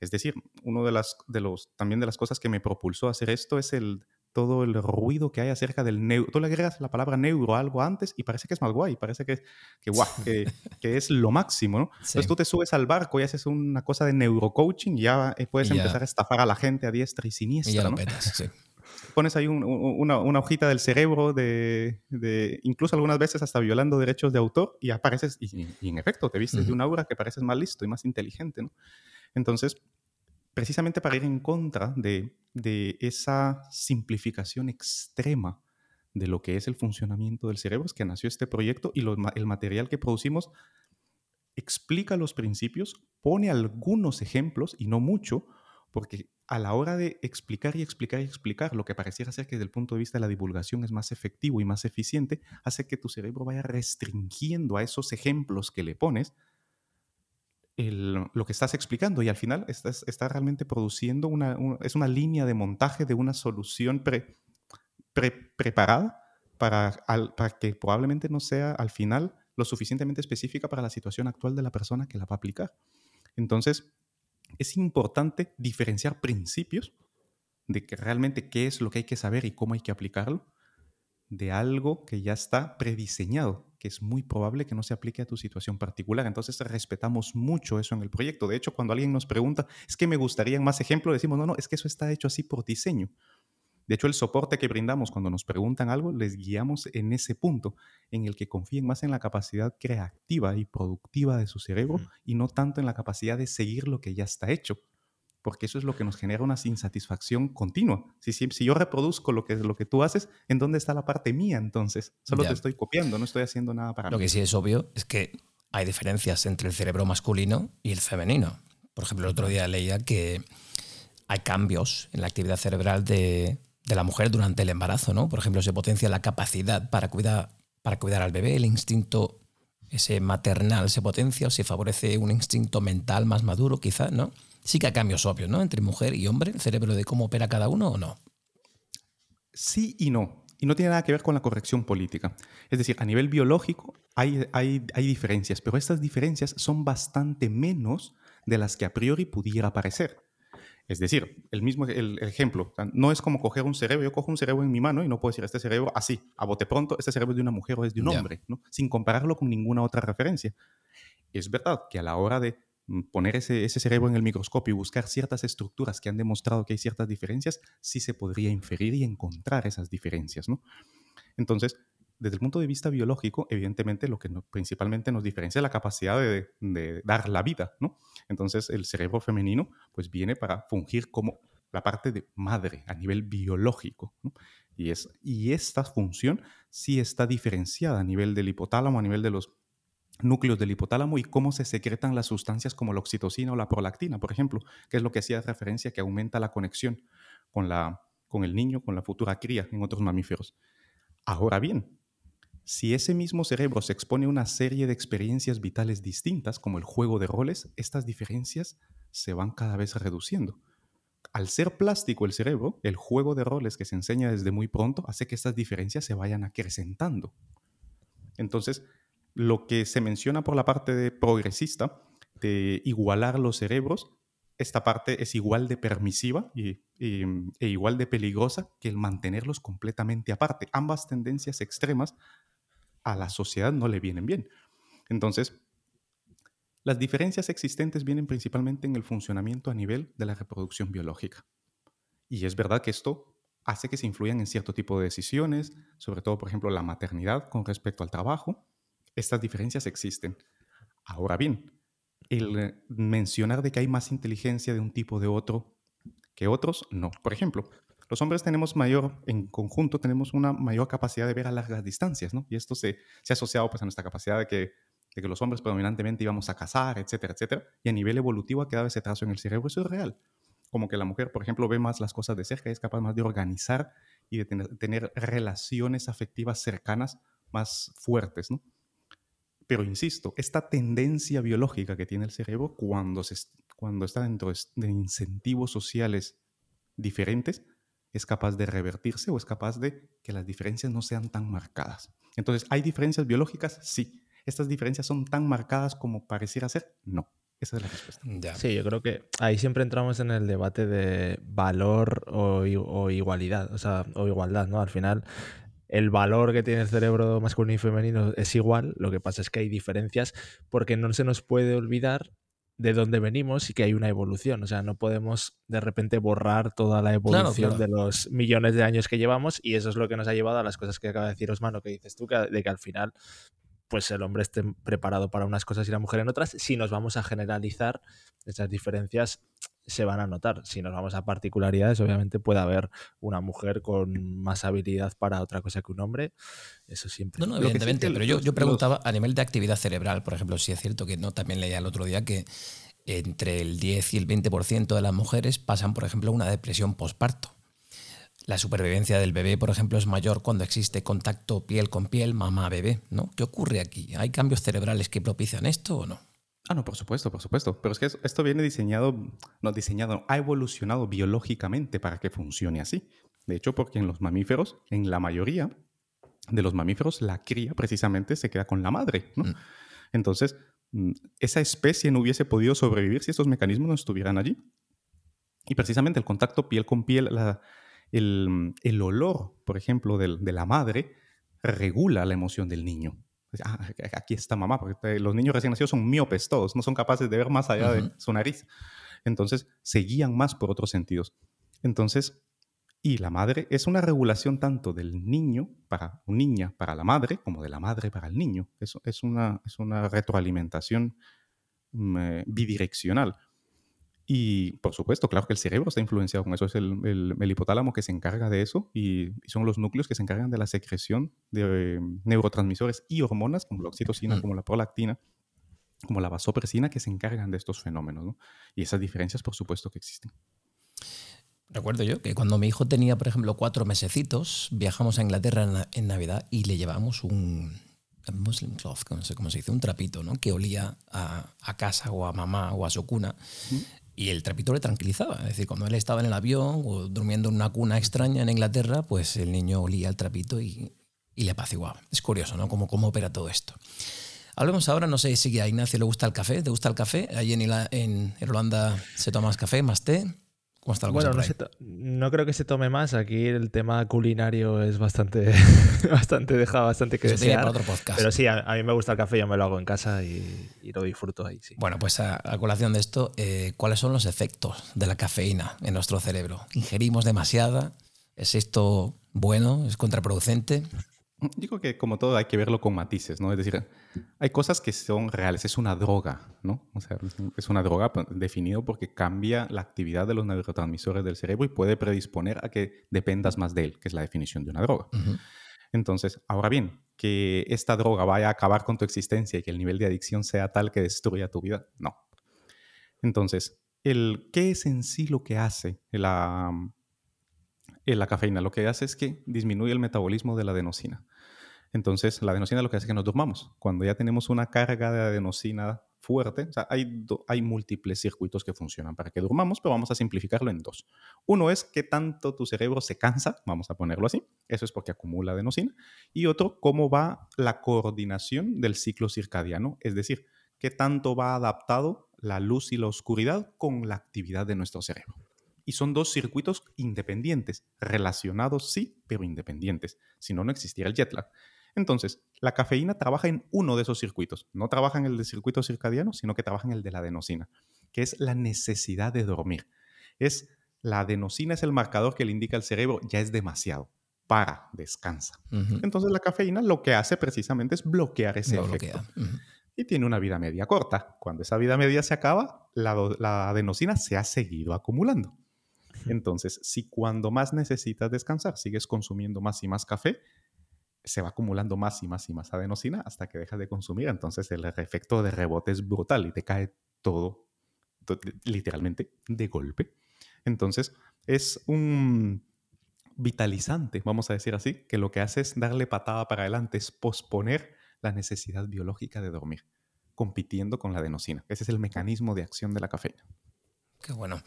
Es decir, uno de las de los también de las cosas que me propulsó a hacer esto es el todo el ruido que hay acerca del neuro. Tú le agregas la palabra neuro a algo antes y parece que es más guay, parece que, que, guau, que, es lo máximo, ¿no? Entonces tú te subes al barco y haces una cosa de neurocoaching y ya eh, puedes empezar a estafar a la gente a diestra y siniestra. Y ya lo sí pones ahí una, hojita del cerebro de, incluso algunas veces hasta violando derechos de autor y apareces, y, en efecto, te vistes de una aura que pareces más listo y más inteligente, ¿no? Entonces, precisamente para ir en contra de, esa simplificación extrema de lo que es el funcionamiento del cerebro, es que nació este proyecto y el material que producimos explica los principios, pone algunos ejemplos y no mucho, porque a la hora de explicar y explicar y explicar lo que pareciera ser que desde el punto de vista de la divulgación es más efectivo y más eficiente, hace que tu cerebro vaya restringiendo a esos ejemplos que le pones lo que estás explicando y al final estás, realmente produciendo una, es una línea de montaje de una solución preparada para, para que probablemente no sea al final lo suficientemente específica para la situación actual de la persona que la va a aplicar. Entonces, es importante diferenciar principios de que realmente qué es lo que hay que saber y cómo hay que aplicarlo de algo que ya está prediseñado, que es muy probable que no se aplique a tu situación particular. Entonces respetamos mucho eso en el proyecto. De hecho, cuando alguien nos pregunta, es que me gustaría más ejemplos, decimos, no, no, es que eso está hecho así por diseño. De hecho, el soporte que brindamos cuando nos preguntan algo, les guiamos en ese punto, en el que confíen más en la capacidad creativa y productiva de su cerebro y no tanto en la capacidad de seguir lo que ya está hecho, porque eso es lo que nos genera una insatisfacción continua. Si, si, yo reproduzco lo que, lo que tú haces, ¿en dónde está la parte mía entonces? Solo te estoy copiando, no estoy haciendo nada para lo mí. Lo que sí es obvio es que hay diferencias entre el cerebro masculino y el femenino. Por ejemplo, el otro día leía que hay cambios en la actividad cerebral de, de la mujer durante el embarazo, ¿no? Por ejemplo, se potencia la capacidad para cuidar, para cuidar al bebé, el instinto ese maternal se potencia o se favorece un instinto mental más maduro, quizás, ¿no? Sí que hay cambios obvios, ¿no? Entre mujer y hombre, el cerebro de cómo opera cada uno o no. Sí y no. Y no tiene nada que ver con la corrección política. Es decir, a nivel biológico hay, hay, hay diferencias, pero estas diferencias son bastante menos de las que a priori pudiera parecer. Es decir, el mismo el, ejemplo, no es como coger un cerebro, yo cojo un cerebro en mi mano y no puedo decir este cerebro así, a bote pronto, este cerebro es de una mujer o es de un hombre, ¿no? sin compararlo con ninguna otra referencia. Es verdad que a la hora de mm, poner ese, ese cerebro en el microscopio y buscar ciertas estructuras que han demostrado que hay ciertas diferencias, sí se podría inferir y encontrar esas diferencias. ¿no? Entonces, desde el punto de vista biológico, evidentemente lo que principalmente nos diferencia es la capacidad de, dar la vida, ¿no? Entonces el cerebro femenino pues viene para fungir como la parte de madre a nivel biológico, y, es, y esta función sí está diferenciada a nivel del hipotálamo, a nivel de los núcleos del hipotálamo y cómo se secretan las sustancias como la oxitocina o la prolactina, por ejemplo, que es lo que hacía referencia que aumenta la conexión con el niño, con la futura cría en otros mamíferos. Ahora bien, si ese mismo cerebro se expone a una serie de experiencias vitales distintas, como el juego de roles, estas diferencias se van cada vez reduciendo. Al ser plástico el cerebro, el juego de roles que se enseña desde muy pronto hace que estas diferencias se vayan acrecentando. Entonces, lo que se menciona por la parte de progresista, de igualar los cerebros, esta parte es igual de permisiva y, e igual de peligrosa que el mantenerlos completamente aparte. Ambas tendencias extremas a la sociedad no le vienen bien. Entonces, las diferencias existentes vienen principalmente en el funcionamiento a nivel de la reproducción biológica. Y es verdad que esto hace que se influyan en cierto tipo de decisiones, sobre todo, por ejemplo, la maternidad con respecto al trabajo. Estas diferencias existen. Ahora bien, el mencionar de que hay más inteligencia de un tipo de otro que otros, no. Por ejemplo, los hombres tenemos mayor, en conjunto, tenemos una mayor capacidad de ver a largas distancias, ¿no? Y esto se, se ha asociado pues, a nuestra capacidad de que, de que los hombres predominantemente íbamos a cazar, etcétera, etcétera. Y a nivel evolutivo ha quedado ese trazo en el cerebro. Eso es real. Como que la mujer, por ejemplo, ve más las cosas de cerca es capaz más de organizar y de tener, tener relaciones afectivas cercanas más fuertes, ¿no? Pero insisto, esta tendencia biológica que tiene el cerebro cuando, se, cuando está dentro de incentivos sociales diferentes, es capaz de revertirse o es capaz de que las diferencias no sean tan marcadas. Entonces, ¿hay diferencias biológicas? Sí. ¿Estas diferencias son tan marcadas como pareciera ser? No. Esa es la respuesta. Sí, yo creo que ahí siempre entramos en el debate de valor o, o igualdad, o sea, o igualdad, ¿no? Al final, el valor que tiene el cerebro masculino y femenino es igual, lo que pasa es que hay diferencias porque no se nos puede olvidar de dónde venimos y que hay una evolución. O sea, no podemos de repente borrar toda la evolución de los millones de años que llevamos y eso es lo que nos ha llevado a las cosas que acaba de decir Osmano, que dices tú, de que al final pues el hombre esté preparado para unas cosas y la mujer en otras. Si nos vamos a generalizar, esas diferencias se van a notar. Si nos vamos a particularidades, obviamente puede haber una mujer con más habilidad para otra cosa que un hombre. Eso siempre. No, no, evidentemente. pero yo, yo preguntaba a nivel de actividad cerebral, por ejemplo, si es cierto que no, también leía el otro día que entre el 10 y el 20% de las mujeres pasan, por ejemplo, una depresión postparto. La supervivencia del bebé, por ejemplo, es mayor cuando existe contacto piel con piel, mamá-bebé, ¿no? ¿Qué ocurre aquí? ¿Hay cambios cerebrales que propician esto o no? Ah, no, por supuesto, por supuesto. Pero es que esto viene diseñado, no diseñado, ha evolucionado biológicamente para que funcione así. De hecho, porque en los mamíferos, en la mayoría de los mamíferos, la cría precisamente se queda con la madre, ¿no? Mm. Entonces, mm, esa especie no hubiese podido sobrevivir si estos mecanismos no estuvieran allí. Y precisamente el contacto piel con piel, la, el, olor, por ejemplo, de la madre regula la emoción del niño. Ah, aquí está mamá, porque los niños recién nacidos son miopes todos, no son capaces de ver más allá de su nariz. Entonces, se guían más por otros sentidos. Entonces, y la madre es una regulación tanto del niño para un niña para la madre como de la madre para el niño. Eso es una, es una retroalimentación mm, eh, bidireccional. Y por supuesto, claro que el cerebro está influenciado con eso. Es el, hipotálamo que se encarga de eso y, son los núcleos que se encargan de la secreción de neurotransmisores y hormonas como la oxitocina, como la prolactina, como la vasopresina, que se encargan de estos fenómenos. Y esas diferencias, por supuesto, que existen. Recuerdo yo que cuando mi hijo tenía, por ejemplo, cuatro mesecitos, viajamos a Inglaterra en, Navidad y le llevamos un, Muslim cloth, no sé cómo se dice, un trapito, ¿no? Que olía a, casa o a mamá o a su cuna. Y el trapito le tranquilizaba. Es decir, cuando él estaba en el avión o durmiendo en una cuna extraña en Inglaterra, pues el niño olía el trapito y, y le apaciguaba. Es curioso, ¿no? Cómo, cómo opera todo esto. Hablemos ahora, no sé si a Ignacio le gusta el café. ¿Te gusta el café? Allí en, en, Holanda se toma más café, más té bueno, no, creo que se tome más. Aquí el tema culinario es bastante, bastante dejado, bastante que desear. otro podcast. Pero sí, a, mí me gusta el café, yo me lo hago en casa y, lo disfruto ahí. Sí. Bueno, pues a, colación de esto, eh, ¿cuáles son los efectos de la cafeína en nuestro cerebro? ¿Ingerimos demasiada? ¿Es esto bueno? ¿Es contraproducente? Digo que como todo hay que verlo con matices, ¿no? Es decir, hay cosas que son reales, es una droga, ¿no? O sea, es una droga pues, definido porque cambia la actividad de los neurotransmisores del cerebro y puede predisponer a que dependas más de él, que es la definición de una droga. Entonces, ahora bien, que esta droga vaya a acabar con tu existencia y que el nivel de adicción sea tal que destruya tu vida, no. Entonces, el, ¿qué es en sí lo que hace la, la cafeína? Lo que hace es que disminuye el metabolismo de la adenosina. Entonces, la adenosina lo que hace es que nos durmamos. Cuando ya tenemos una carga de adenosina fuerte, hay, hay múltiples circuitos que funcionan para que durmamos, pero vamos a simplificarlo en dos. Uno es que tanto tu cerebro se cansa, vamos a ponerlo así, eso es porque acumula adenosina, y otro, cómo va la coordinación del ciclo circadiano, es decir, qué tanto va adaptado la luz y la oscuridad con la actividad de nuestro cerebro. Y son dos circuitos independientes, relacionados sí, pero independientes. Si no, no existiera el jet lag. Entonces, la cafeína trabaja en uno de esos circuitos. No trabaja en el de circuito circadiano, sino que trabaja en el de la adenosina, que es la necesidad de dormir. Es La adenosina es el marcador que le indica al cerebro, ya es demasiado, para, descansa. Entonces la cafeína lo que hace precisamente es bloquear ese efecto. Y tiene una vida media corta. Cuando esa vida media se acaba, la adenosina se ha seguido acumulando. Entonces, si cuando más necesitas descansar sigues consumiendo más y más café, se va acumulando más y más y más adenosina hasta que dejas de consumir. Entonces el efecto de rebote es brutal y te cae todo, literalmente, de golpe. Entonces es un vitalizante, vamos a decir así, que lo que hace es darle patada para adelante, es posponer la necesidad biológica de dormir, compitiendo con la adenosina. Ese es el mecanismo de acción de la cafeína. Qué bueno.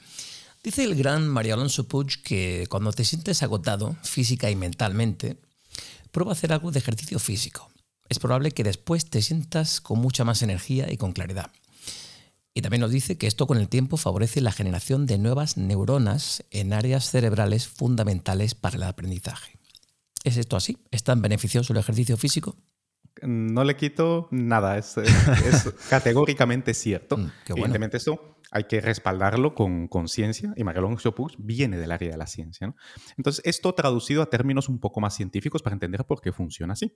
Dice el gran Mario Alonso Puig que cuando te sientes agotado física y mentalmente, prueba a hacer algo de ejercicio físico. Es probable que después te sientas con mucha más energía y con claridad. Y también nos dice que esto con el tiempo favorece la generación de nuevas neuronas en áreas cerebrales fundamentales para el aprendizaje. ¿Es esto así? ¿Es tan beneficioso el ejercicio físico? No le quito nada, es, categóricamente cierto. Mm, Evidentemente eso hay que respaldarlo con conciencia y Magalón viene del área de la ciencia. Entonces, esto traducido a términos un poco más científicos para entender por qué funciona así.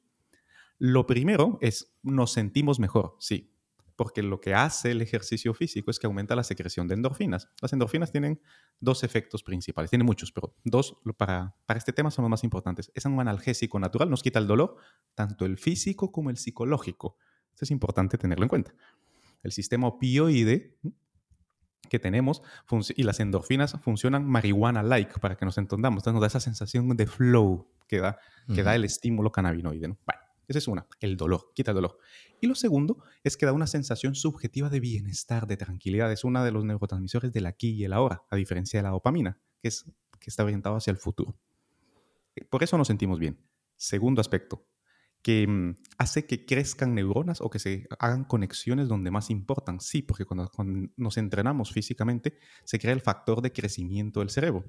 Lo primero es, nos sentimos mejor, sí, porque lo que hace el ejercicio físico es que aumenta la secreción de endorfinas. Las endorfinas tienen dos efectos principales, tienen muchos, pero dos para, para este tema son los más importantes. Es un analgésico natural, nos quita el dolor, tanto el físico como el psicológico. Esto es importante tenerlo en cuenta. El sistema opioide que tenemos y las endorfinas funcionan marihuana-like, para que nos entendamos. Entonces nos da esa sensación de flow que da, que da el estímulo cannabinoide. Bueno, esa es una, el dolor, quita el dolor. Y lo segundo es que da una sensación subjetiva de bienestar, de tranquilidad. Es uno de los neurotransmisores del aquí y el ahora, a diferencia de la dopamina, que, es, que está orientado hacia el futuro. Por eso nos sentimos bien. Segundo aspecto, que mm, hace que crezcan neuronas o que se hagan conexiones donde más importan. Sí, porque cuando, nos entrenamos físicamente, se crea el factor de crecimiento del cerebro,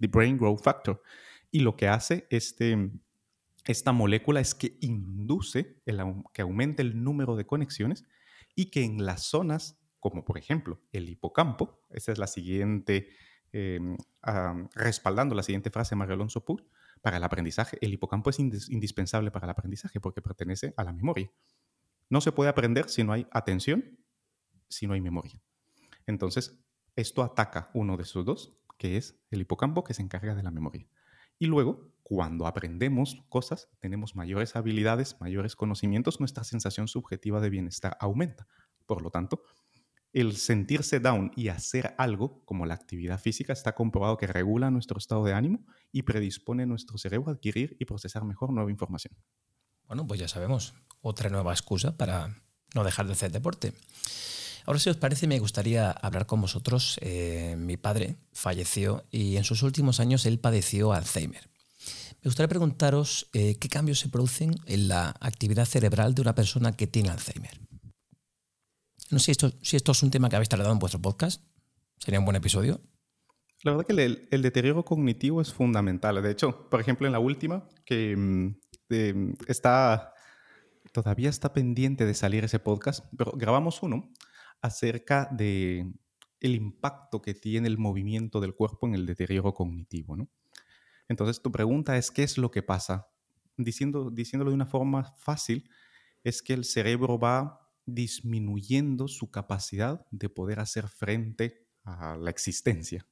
the brain growth factor. Y lo que hace este, esta molécula es que induce el, que aumente el número de conexiones y que en las zonas, como por ejemplo el hipocampo, esa es la siguiente, em, respaldando la siguiente frase de Mario Alonso Pur, para el aprendizaje. El hipocampo es indispensable para el aprendizaje porque pertenece a la memoria. No se puede aprender si no hay atención, si no hay memoria. Entonces, esto ataca uno de esos dos, que es el hipocampo que se encarga de la memoria. Y luego, cuando aprendemos cosas, tenemos mayores habilidades, mayores conocimientos, nuestra sensación subjetiva de bienestar aumenta. Por lo tanto, el sentirse down y hacer algo, como la actividad física, está comprobado que regula nuestro estado de ánimo y predispone nuestro cerebro a adquirir y procesar mejor nueva información. Bueno, pues ya sabemos, otra nueva excusa para no dejar de hacer deporte. Ahora, si os parece, me gustaría hablar con vosotros. Eh, mi padre falleció y en sus últimos años él padeció Alzheimer. Me gustaría preguntaros eh, qué cambios se producen en la actividad cerebral de una persona que tiene Alzheimer. No sé si esto, es un tema que habéis tratado en vuestro podcast. Sería un buen episodio. La verdad que el, deterioro cognitivo es fundamental. De hecho, por ejemplo, en la última, que mm, está todavía está pendiente de salir ese podcast, pero grabamos uno acerca de el impacto que tiene el movimiento del cuerpo en el deterioro cognitivo, Entonces, tu pregunta es, ¿qué es lo que pasa? Diciendo, diciéndolo de una forma fácil, es que el cerebro va disminuyendo su capacidad de poder hacer frente a la existencia,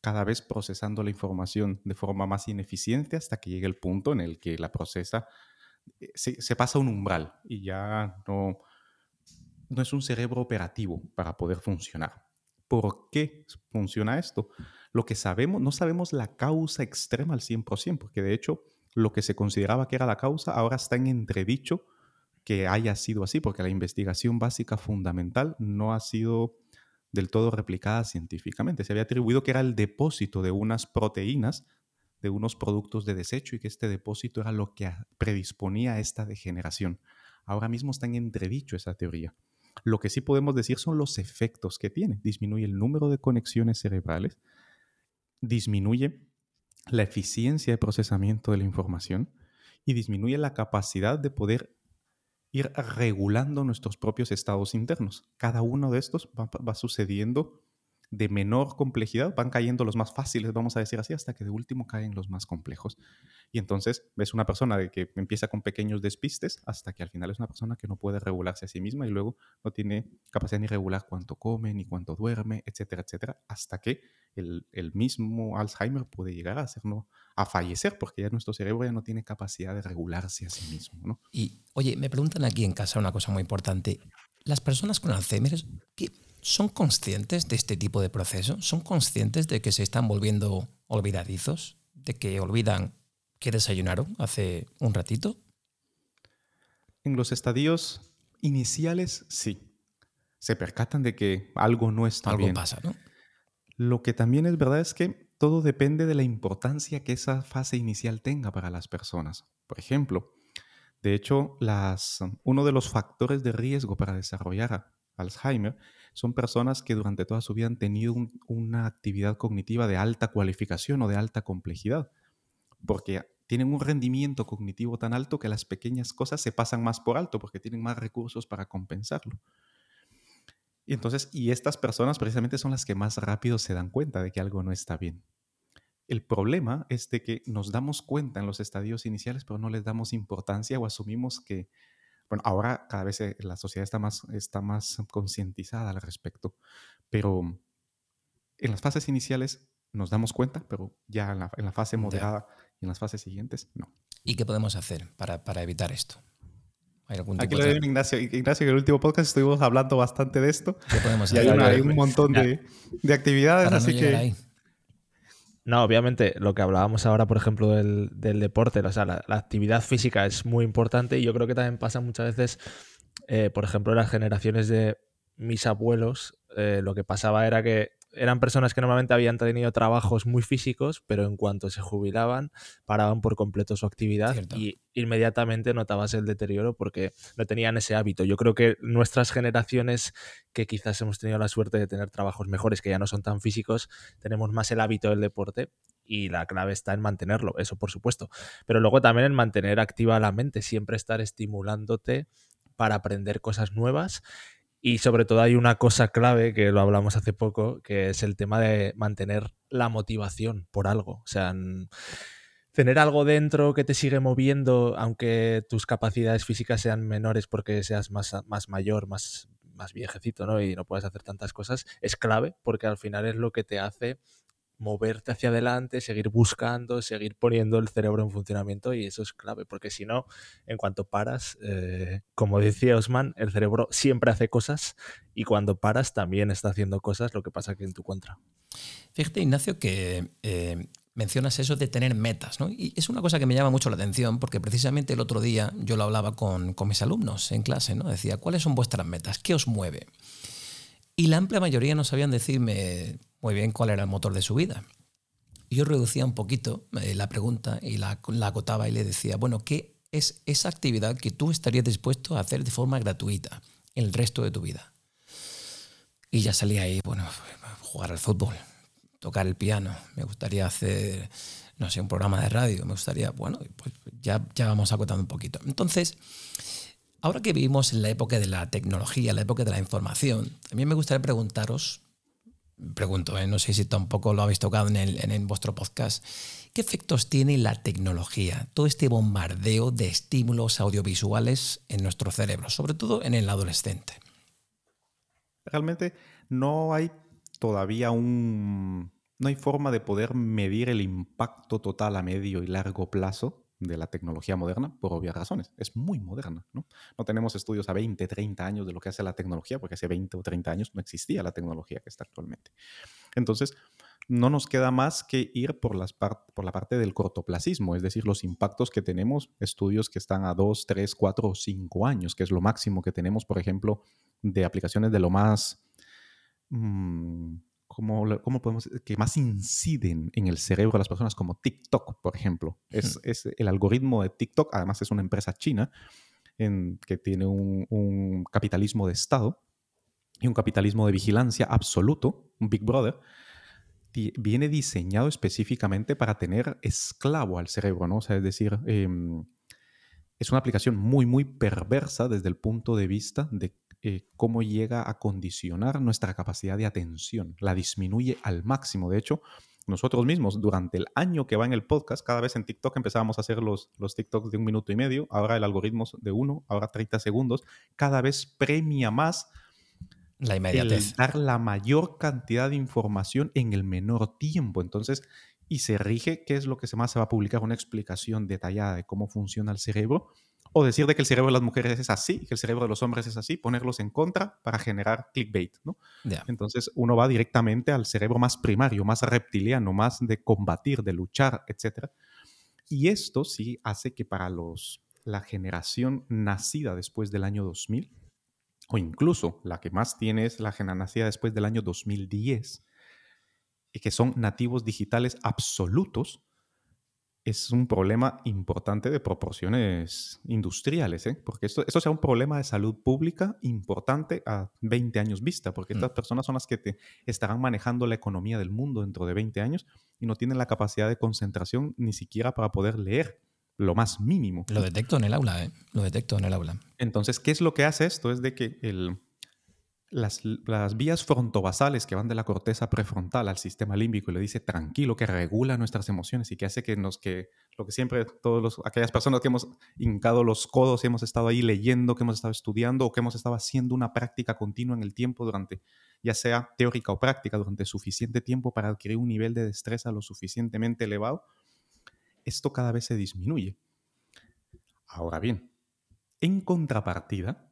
cada vez procesando la información de forma más ineficiente hasta que llegue el punto en el que la procesa, eh, se, pasa un umbral y ya no, no es un cerebro operativo para poder funcionar. ¿Por qué funciona esto? Lo que sabemos, no sabemos la causa extrema al 100%, porque de hecho lo que se consideraba que era la causa ahora está en entredicho que haya sido así, porque la investigación básica fundamental no ha sido del todo replicada científicamente. Se había atribuido que era el depósito de unas proteínas, de unos productos de desecho, y que este depósito era lo que predisponía a esta degeneración. Ahora mismo está en entredicho esa teoría. Lo que sí podemos decir son los efectos que tiene. Disminuye el número de conexiones cerebrales, disminuye la eficiencia de procesamiento de la información y disminuye la capacidad de poder ir regulando nuestros propios estados internos. Cada uno de estos va, sucediendo de menor complejidad, van cayendo los más fáciles, vamos a decir así, hasta que de último caen los más complejos. Y entonces ves una persona de que empieza con pequeños despistes hasta que al final es una persona que no puede regularse a sí misma y luego no tiene capacidad ni regular cuánto come, ni cuánto duerme, etcétera, etcétera, hasta que el, mismo Alzheimer puede llegar a hacernos a fallecer porque ya nuestro cerebro ya no tiene capacidad de regularse a sí mismo. ¿no? Y oye, me preguntan aquí en casa una cosa muy importante. ¿Las personas con Alzheimer son conscientes de este tipo de proceso? ¿Son conscientes de que se están volviendo olvidadizos? ¿De que olvidan que desayunaron hace un ratito? En los estadios iniciales, sí. Se percatan de que algo no está algo bien. pasa, ¿no? Lo que también es verdad es que todo depende de la importancia que esa fase inicial tenga para las personas. Por ejemplo, de hecho, uno de los factores de riesgo para desarrollar Alzheimer son personas que durante toda su vida han tenido una actividad cognitiva de alta cualificación o de alta complejidad, porque tienen un rendimiento cognitivo tan alto que las pequeñas cosas se pasan más por alto porque tienen más recursos para compensarlo. Y entonces, y estas personas precisamente son las que más rápido se dan cuenta de que algo no está bien. El problema es de que nos damos cuenta en los estadios iniciales, pero no les damos importancia o asumimos que, bueno, ahora cada vez eh, la sociedad está más, está más concientizada al respecto, pero en las fases iniciales nos damos cuenta, pero ya en la, fase moderada y en las fases siguientes, no. ¿Y qué podemos hacer para, para evitar esto? Aquí lo veo Ignacio. Ignacio, en el último podcast estuvimos hablando bastante de esto. Hay, un montón de, de, actividades, así que... No, obviamente, lo que hablábamos ahora, por ejemplo, del, del deporte, o sea, la, actividad física es muy importante y yo creo que también pasa muchas veces, eh, por ejemplo, en las generaciones de mis abuelos, eh, lo que pasaba era que eran personas que normalmente habían tenido trabajos muy físicos, pero en cuanto se jubilaban, paraban por completo su actividad y inmediatamente notabas el deterioro porque no tenían ese hábito. Yo creo que nuestras generaciones, que quizás hemos tenido la suerte de tener trabajos mejores, que ya no son tan físicos, tenemos más el hábito del deporte y la clave está en mantenerlo, eso por supuesto. Pero luego también en mantener activa la mente, siempre estar estimulándote para aprender cosas nuevas y sobre todo hay una cosa clave que lo hablamos hace poco, que es el tema de mantener la motivación por algo. O sea, tener algo dentro que te sigue moviendo, aunque tus capacidades físicas sean menores porque seas más, más mayor, más, más viejecito, ¿no? Y no puedes hacer tantas cosas, es clave porque al final es lo que te hace moverte hacia adelante, seguir buscando, seguir poniendo el cerebro en funcionamiento y eso es clave, porque si no, en cuanto paras, eh, como decía Osman, el cerebro siempre hace cosas y cuando paras también está haciendo cosas, lo que pasa que en tu contra. Fíjate, Ignacio, que eh, mencionas eso de tener metas, ¿no? Y es una cosa que me llama mucho la atención porque precisamente el otro día yo lo hablaba con, con mis alumnos en clase, ¿no? Decía, ¿cuáles son vuestras metas? ¿Qué os mueve? Y la amplia mayoría no sabían decirme muy bien cuál era el motor de su vida. Yo reducía un poquito eh, la pregunta y la, la acotaba y le decía, bueno, ¿qué es esa actividad que tú estarías dispuesto a hacer de forma gratuita el resto de tu vida? Y ya salía ahí, bueno, jugar al fútbol, tocar el piano, me gustaría hacer, no sé, un programa de radio, me gustaría, bueno, pues ya, ya vamos acotando un poquito. Entonces, ahora que vivimos en la época de la tecnología, la época de la información, también me gustaría preguntaros pregunto, ¿eh? no sé si tampoco lo habéis tocado en, en, vuestro podcast, ¿qué efectos tiene la tecnología, todo este bombardeo de estímulos audiovisuales en nuestro cerebro, sobre todo en el adolescente? Realmente no hay todavía un... No hay forma de poder medir el impacto total a medio y largo plazo de la tecnología moderna por obvias razones. Es muy moderna, ¿no? No tenemos estudios a 20, 30 años de lo que hace la tecnología, porque hace 20 o 30 años no existía la tecnología que está actualmente. Entonces, no nos queda más que ir por, las por la parte del cortoplacismo, es decir, los impactos que tenemos, estudios que están a 2, 3, 4 o 5 años, que es lo máximo que tenemos, por ejemplo, de aplicaciones de lo más... Mm, ¿cómo, cómo podemos que más inciden en el cerebro de las personas, como TikTok, por ejemplo. Es, es el algoritmo de TikTok, además es una empresa china en, que tiene un, un, capitalismo de Estado y un capitalismo de vigilancia absoluto, un Big Brother, viene diseñado específicamente para tener esclavo al cerebro, ¿no? O sea, es decir, eh, es una aplicación muy, muy perversa desde el punto de vista de eh, cómo llega a condicionar nuestra capacidad de atención. La disminuye al máximo. De hecho, nosotros mismos durante el año que va en el podcast, cada vez en TikTok empezábamos a hacer los, los TikToks de un minuto y medio, ahora el algoritmo de uno, ahora 30 segundos, cada vez premia más la inmediatez. dar la mayor cantidad de información en el menor tiempo. Entonces, y se rige qué es lo que más se va a publicar, una explicación detallada de cómo funciona el cerebro, o decir de que el cerebro de las mujeres es así, que el cerebro de los hombres es así, ponerlos en contra para generar clickbait, ¿no? Entonces uno va directamente al cerebro más primario, más reptiliano, más de combatir, de luchar, etc. Y esto sí hace que para los, la generación nacida después del año 2000, o incluso la que más tiene es la generación nacida después del año 2010, y que son nativos digitales absolutos, es un problema importante de proporciones industriales, ¿eh? porque esto, esto sea un problema de salud pública importante a 20 años vista, porque estas mm. personas son las que te estarán manejando la economía del mundo dentro de 20 años y no tienen la capacidad de concentración ni siquiera para poder leer lo más mínimo. Lo detecto en el aula, ¿eh? lo detecto en el aula. Entonces, ¿qué es lo que hace esto? Es de que el, las, vías frontobasales que van de la corteza prefrontal al sistema límbico y le dice tranquilo, que regula nuestras emociones y que hace que nos, que lo que siempre todos los, aquellas personas que hemos hincado los codos y hemos estado ahí leyendo, que hemos estado estudiando o que hemos estado haciendo una práctica continua en el tiempo durante, ya sea teórica o práctica, durante suficiente tiempo para adquirir un nivel de destreza lo suficientemente elevado, esto cada vez se disminuye. Ahora bien, en contrapartida,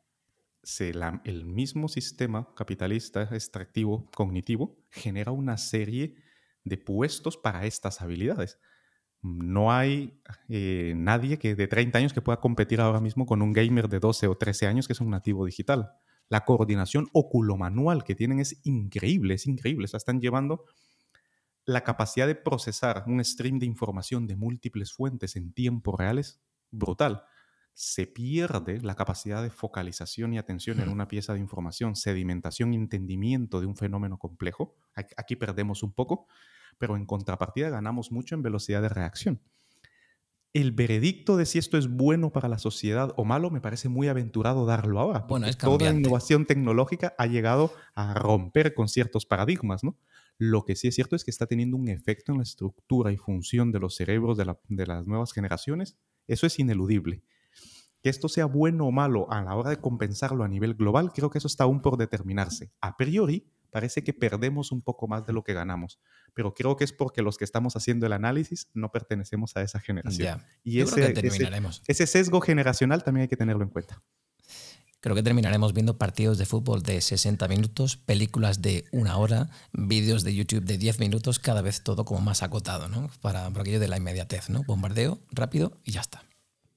el mismo sistema capitalista extractivo cognitivo genera una serie de puestos para estas habilidades. No hay eh, nadie que de 30 años que pueda competir ahora mismo con un gamer de 12 o 13 años que es un nativo digital. La coordinación oculomanual que tienen es increíble, es increíble. O sea, están llevando la capacidad de procesar un stream de información de múltiples fuentes en tiempo real es brutal se pierde la capacidad de focalización y atención en una pieza de información, sedimentación entendimiento de un fenómeno complejo. Aquí perdemos un poco, pero en contrapartida ganamos mucho en velocidad de reacción. El veredicto de si esto es bueno para la sociedad o malo me parece muy aventurado darlo ahora. Bueno, es toda innovación tecnológica ha llegado a romper con ciertos paradigmas, ¿no? Lo que sí es cierto es que está teniendo un efecto en la estructura y función de los cerebros de, de las nuevas generaciones. Eso es ineludible que esto sea bueno o malo a la hora de compensarlo a nivel global, creo que eso está aún por determinarse. A priori, parece que perdemos un poco más de lo que ganamos, pero creo que es porque los que estamos haciendo el análisis no pertenecemos a esa generación. Y ese, ese, sesgo generacional también hay que tenerlo en cuenta. Creo que terminaremos viendo partidos de fútbol de 60 minutos, películas de una hora, vídeos de YouTube de 10 minutos, cada vez todo como más acotado, ¿no? Para, por aquello de la inmediatez, ¿no? Bombardeo, rápido y ya está.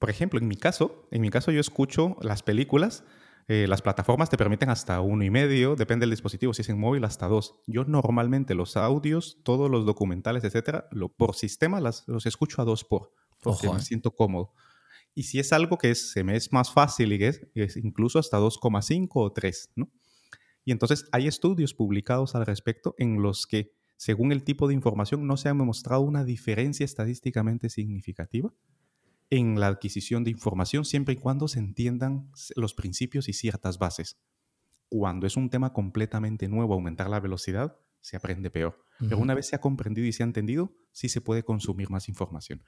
Por ejemplo, en mi caso, en mi caso yo escucho las películas, eh, las plataformas te permiten hasta uno y medio, depende del dispositivo, si es en móvil hasta dos. Yo normalmente los audios, todos los documentales, etcétera, lo, por sistema las, los escucho a dos por, porque me eh. siento cómodo. Y si es algo que se me es más fácil y es, es incluso hasta 2,5 o 3, ¿no? Y entonces hay estudios publicados al respecto en los que, según el tipo de información, no se ha demostrado una diferencia estadísticamente significativa en la adquisición de información siempre y cuando se entiendan los principios y ciertas bases. Cuando es un tema completamente nuevo, aumentar la velocidad, se aprende peor. Pero una vez se ha comprendido y se ha entendido, sí se puede consumir más información.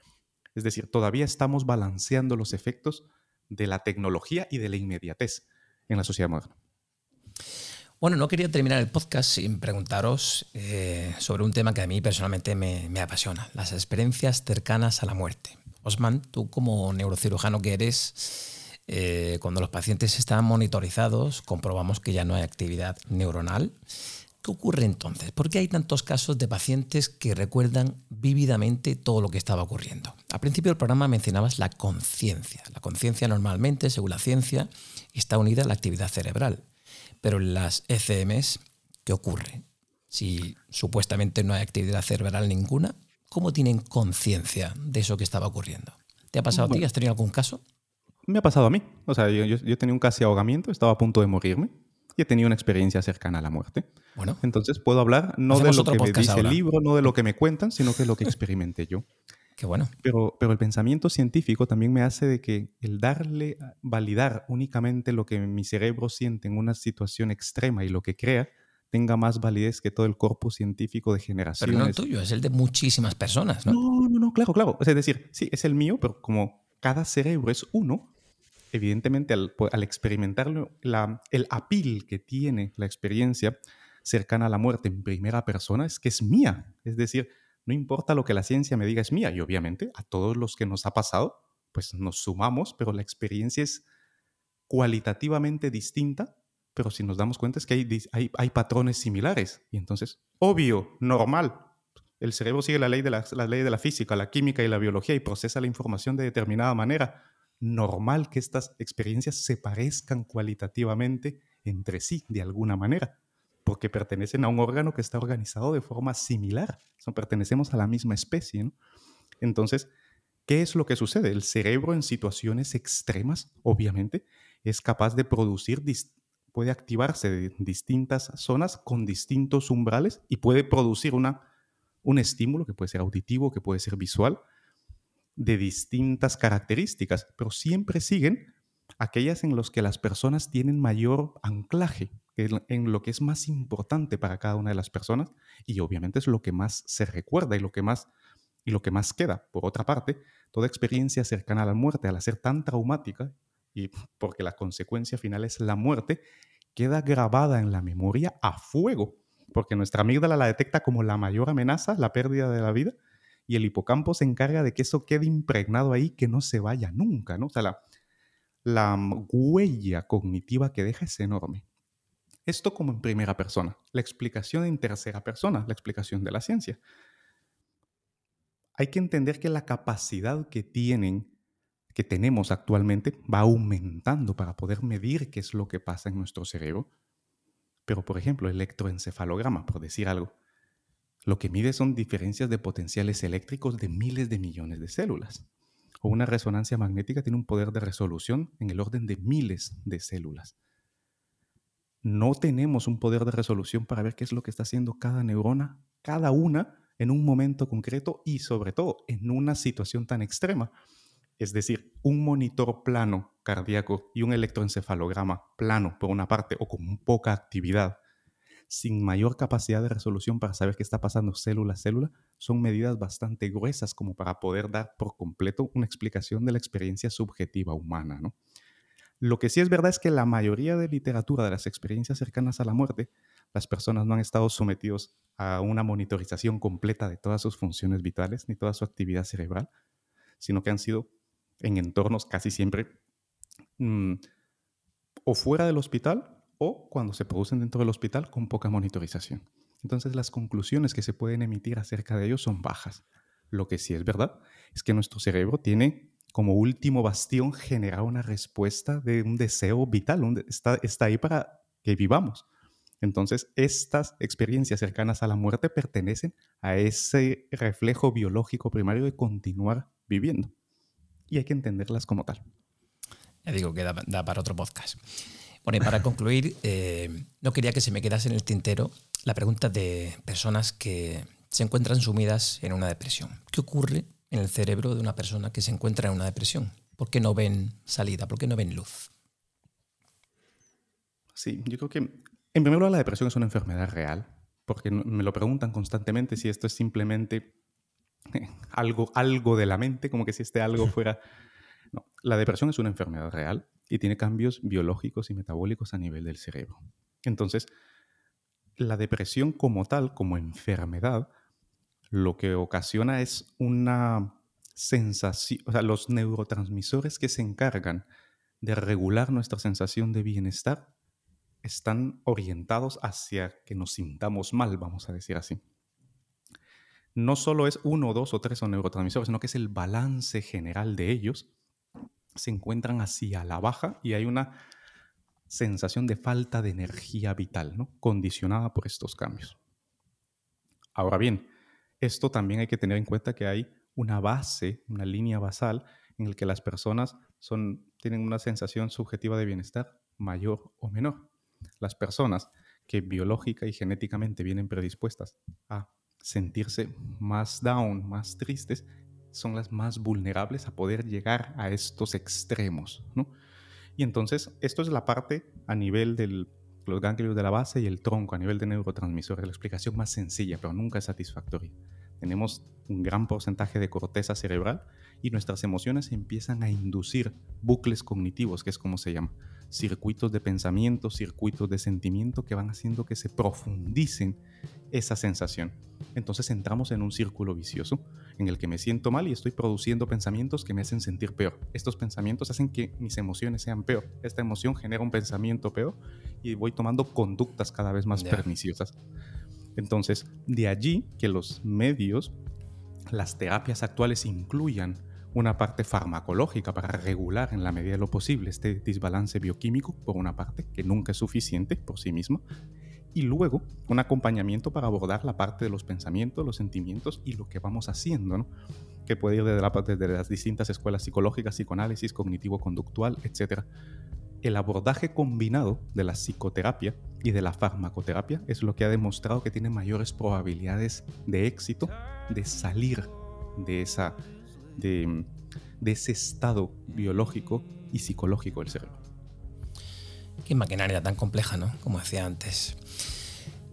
Es decir, todavía estamos balanceando los efectos de la tecnología y de la inmediatez en la sociedad moderna. Bueno, no quería terminar el podcast sin preguntaros eh, sobre un tema que a mí personalmente me, me apasiona, las experiencias cercanas a la muerte. Osman, tú como neurocirujano que eres, eh, cuando los pacientes están monitorizados, comprobamos que ya no hay actividad neuronal. ¿Qué ocurre entonces? ¿Por qué hay tantos casos de pacientes que recuerdan vívidamente todo lo que estaba ocurriendo? Al principio del programa mencionabas la conciencia. La conciencia normalmente, según la ciencia, está unida a la actividad cerebral. Pero en las ECMs, ¿qué ocurre? Si supuestamente no hay actividad cerebral ninguna, ¿cómo tienen conciencia de eso que estaba ocurriendo? ¿Te ha pasado a ti? ¿Has tenido algún caso? Me ha pasado a mí. O sea, yo, yo, yo tenía un casi ahogamiento, estaba a punto de morirme y he tenido una experiencia cercana a la muerte. Bueno, entonces puedo hablar no de lo que me dice el libro, no de lo que me cuentan, sino que de lo que experimenté yo. Qué bueno. Pero, pero el pensamiento científico también me hace de que el darle, validar únicamente lo que mi cerebro siente en una situación extrema y lo que crea, tenga más validez que todo el corpus científico de generaciones. Pero no el tuyo, es el de muchísimas personas, ¿no? No, no, no, claro, claro. Es decir, sí, es el mío, pero como cada cerebro es uno, evidentemente al, al experimentarlo, la, el apil que tiene la experiencia cercana a la muerte en primera persona es que es mía. Es decir, no importa lo que la ciencia me diga, es mía. Y obviamente a todos los que nos ha pasado, pues nos sumamos, pero la experiencia es cualitativamente distinta, pero si nos damos cuenta es que hay, hay, hay patrones similares. Y entonces, obvio, normal. El cerebro sigue la ley, de la, la ley de la física, la química y la biología y procesa la información de determinada manera. Normal que estas experiencias se parezcan cualitativamente entre sí de alguna manera porque pertenecen a un órgano que está organizado de forma similar. O pertenecemos a la misma especie. Entonces, ¿qué es lo que sucede? El cerebro en situaciones extremas, obviamente, es capaz de producir, puede activarse de distintas zonas con distintos umbrales y puede producir una, un estímulo que puede ser auditivo, que puede ser visual, de distintas características, pero siempre siguen aquellas en las que las personas tienen mayor anclaje, en lo que es más importante para cada una de las personas y obviamente es lo que más se recuerda y lo que más y lo que más queda. Por otra parte, toda experiencia cercana a la muerte, al ser tan traumática y porque la consecuencia final es la muerte, queda grabada en la memoria a fuego, porque nuestra amígdala la detecta como la mayor amenaza, la pérdida de la vida, y el hipocampo se encarga de que eso quede impregnado ahí, que no se vaya nunca, ¿no? O sea, la, la huella cognitiva que deja es enorme. Esto como en primera persona. La explicación en tercera persona, la explicación de la ciencia. Hay que entender que la capacidad que tienen, que tenemos actualmente, va aumentando para poder medir qué es lo que pasa en nuestro cerebro. Pero, por ejemplo, electroencefalograma, por decir algo, lo que mide son diferencias de potenciales eléctricos de miles de millones de células. O una resonancia magnética tiene un poder de resolución en el orden de miles de células no tenemos un poder de resolución para ver qué es lo que está haciendo cada neurona, cada una, en un momento concreto y sobre todo en una situación tan extrema. Es decir, un monitor plano cardíaco y un electroencefalograma plano por una parte o con poca actividad, sin mayor capacidad de resolución para saber qué está pasando célula a célula, son medidas bastante gruesas como para poder dar por completo una explicación de la experiencia subjetiva humana. Lo que sí es verdad es que la mayoría de literatura de las experiencias cercanas a la muerte, las personas no han estado sometidos a una monitorización completa de todas sus funciones vitales ni toda su actividad cerebral, sino que han sido en entornos casi siempre mm, o fuera del hospital o cuando se producen dentro del hospital con poca monitorización. Entonces las conclusiones que se pueden emitir acerca de ellos son bajas. Lo que sí es verdad es que nuestro cerebro tiene como último bastión generar una respuesta de un deseo vital, está, está ahí para que vivamos. Entonces, estas experiencias cercanas a la muerte pertenecen a ese reflejo biológico primario de continuar viviendo. Y hay que entenderlas como tal. Ya digo que da, para otro podcast. Bueno, y para concluir, eh, no quería que se me quedase en el tintero la pregunta de personas que se encuentran sumidas en una depresión. ¿Qué ocurre en el cerebro de una persona que se encuentra en una depresión? ¿Por qué no ven salida? ¿Por qué no ven luz? Sí, yo creo que en primer lugar la depresión es una enfermedad real, porque me lo preguntan constantemente si esto es simplemente algo, algo de la mente, como que si este algo fuera... No, la depresión es una enfermedad real y tiene cambios biológicos y metabólicos a nivel del cerebro. Entonces, la depresión como tal, como enfermedad, lo que ocasiona es una sensación, o sea, los neurotransmisores que se encargan de regular nuestra sensación de bienestar están orientados hacia que nos sintamos mal, vamos a decir así. No solo es uno, dos o tres neurotransmisores, sino que es el balance general de ellos. Se encuentran hacia la baja y hay una sensación de falta de energía vital, ¿no? condicionada por estos cambios. Ahora bien, esto también hay que tener en cuenta que hay una base, una línea basal en la que las personas son, tienen una sensación subjetiva de bienestar mayor o menor. Las personas que biológica y genéticamente vienen predispuestas a sentirse más down, más tristes, son las más vulnerables a poder llegar a estos extremos, ¿no? Y entonces, esto es la parte a nivel de los ganglios de la base y el tronco, a nivel de neurotransmisores, la explicación más sencilla, pero nunca satisfactoria. Tenemos un gran porcentaje de corteza cerebral y nuestras emociones empiezan a inducir bucles cognitivos, que es como se llama, circuitos de pensamiento, circuitos de sentimiento que van haciendo que se profundicen esa sensación. Entonces entramos en un círculo vicioso en el que me siento mal y estoy produciendo pensamientos que me hacen sentir peor. Estos pensamientos hacen que mis emociones sean peor. Esta emoción genera un pensamiento peor y voy tomando conductas cada vez más perniciosas. Entonces, de allí que los medios, las terapias actuales incluyan una parte farmacológica para regular en la medida de lo posible este desbalance bioquímico, por una parte, que nunca es suficiente por sí mismo, y luego un acompañamiento para abordar la parte de los pensamientos, los sentimientos y lo que vamos haciendo, que puede ir desde, la, de las distintas escuelas psicológicas, psicoanálisis, cognitivo-conductual, etc. El abordaje combinado de la psicoterapia y de la farmacoterapia es lo que ha demostrado que tiene mayores probabilidades de éxito de salir de esa de, ese estado biológico y psicológico del cerebro. Qué maquinaria tan compleja, ¿no? Como decía antes.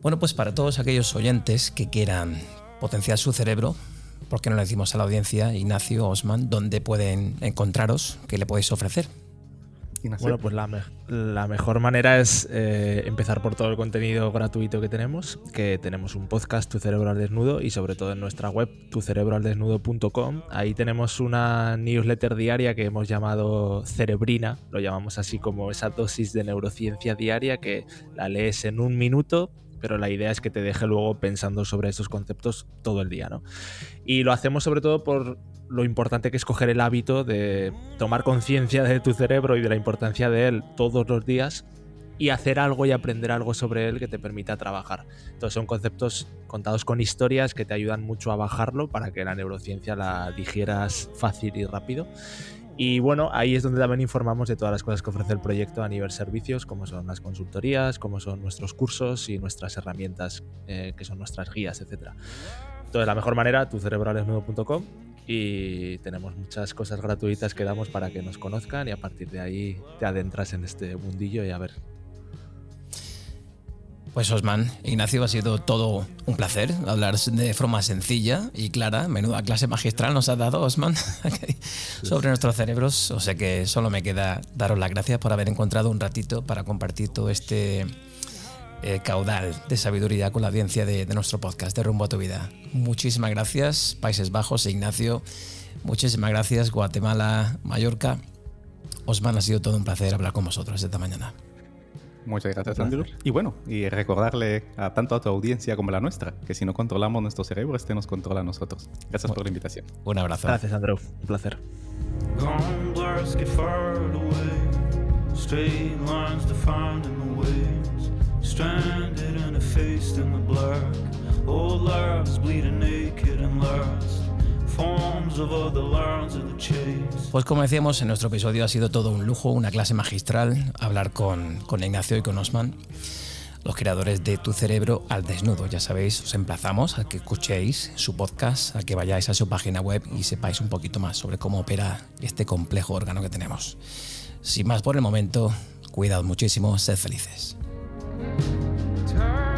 Bueno, pues para todos aquellos oyentes que quieran potenciar su cerebro, ¿por qué no le decimos a la audiencia, Ignacio Osman, dónde pueden encontraros? ¿Qué le podéis ofrecer? Bueno, pues la, mejor manera es eh, empezar por todo el contenido gratuito que tenemos, que tenemos un podcast Tu Cerebro al Desnudo y sobre todo en nuestra web tucerebroaldesnudo.com. Ahí tenemos una newsletter diaria que hemos llamado Cerebrina, lo llamamos así como esa dosis de neurociencia diaria que la lees en un minuto pero la idea es que te deje luego pensando sobre esos conceptos todo el día, ¿no? Y lo hacemos sobre todo por lo importante que es coger el hábito de tomar conciencia de tu cerebro y de la importancia de él todos los días y hacer algo y aprender algo sobre él que te permita trabajar. Entonces son conceptos contados con historias que te ayudan mucho a bajarlo para que la neurociencia la digieras fácil y rápido. Y bueno, ahí es donde también informamos de todas las cosas que ofrece el proyecto a nivel servicios, como son las consultorías, como son nuestros cursos y nuestras herramientas, eh, que son nuestras guías, etc. Entonces, la mejor manera, tucerebralesnudo.com y tenemos muchas cosas gratuitas que damos para que nos conozcan y a partir de ahí te adentras en este mundillo y a ver. Pues Osman, Ignacio, ha sido todo un placer hablar de forma sencilla y clara. Menuda clase magistral nos ha dado Osman sobre nuestros cerebros. O sea que solo me queda daros las gracias por haber encontrado un ratito para compartir todo este eh, caudal de sabiduría con la audiencia de, nuestro podcast de Rumbo a tu Vida. Muchísimas gracias, Países Bajos, Ignacio. Muchísimas gracias, Guatemala, Mallorca. Osman, ha sido todo un placer hablar con vosotros esta mañana. Muchas gracias, Andrew. Y bueno, y recordarle a tanto a tu audiencia como a la nuestra, que si no controlamos nuestro cerebro, este nos controla a nosotros. Gracias por la invitación. Un abrazo. Gracias, Andrew. Un placer. Stranded and effaced in the black. Old lives bleeding naked and lost. Pues como decíamos, en nuestro episodio ha sido todo un lujo, una clase magistral, hablar con, con Ignacio y con Osman, los creadores de Tu Cerebro al Desnudo. Ya sabéis, os emplazamos a que escuchéis su podcast, a que vayáis a su página web y sepáis un poquito más sobre cómo opera este complejo órgano que tenemos. Sin más por el momento, cuidad muchísimo, sed felices. Turn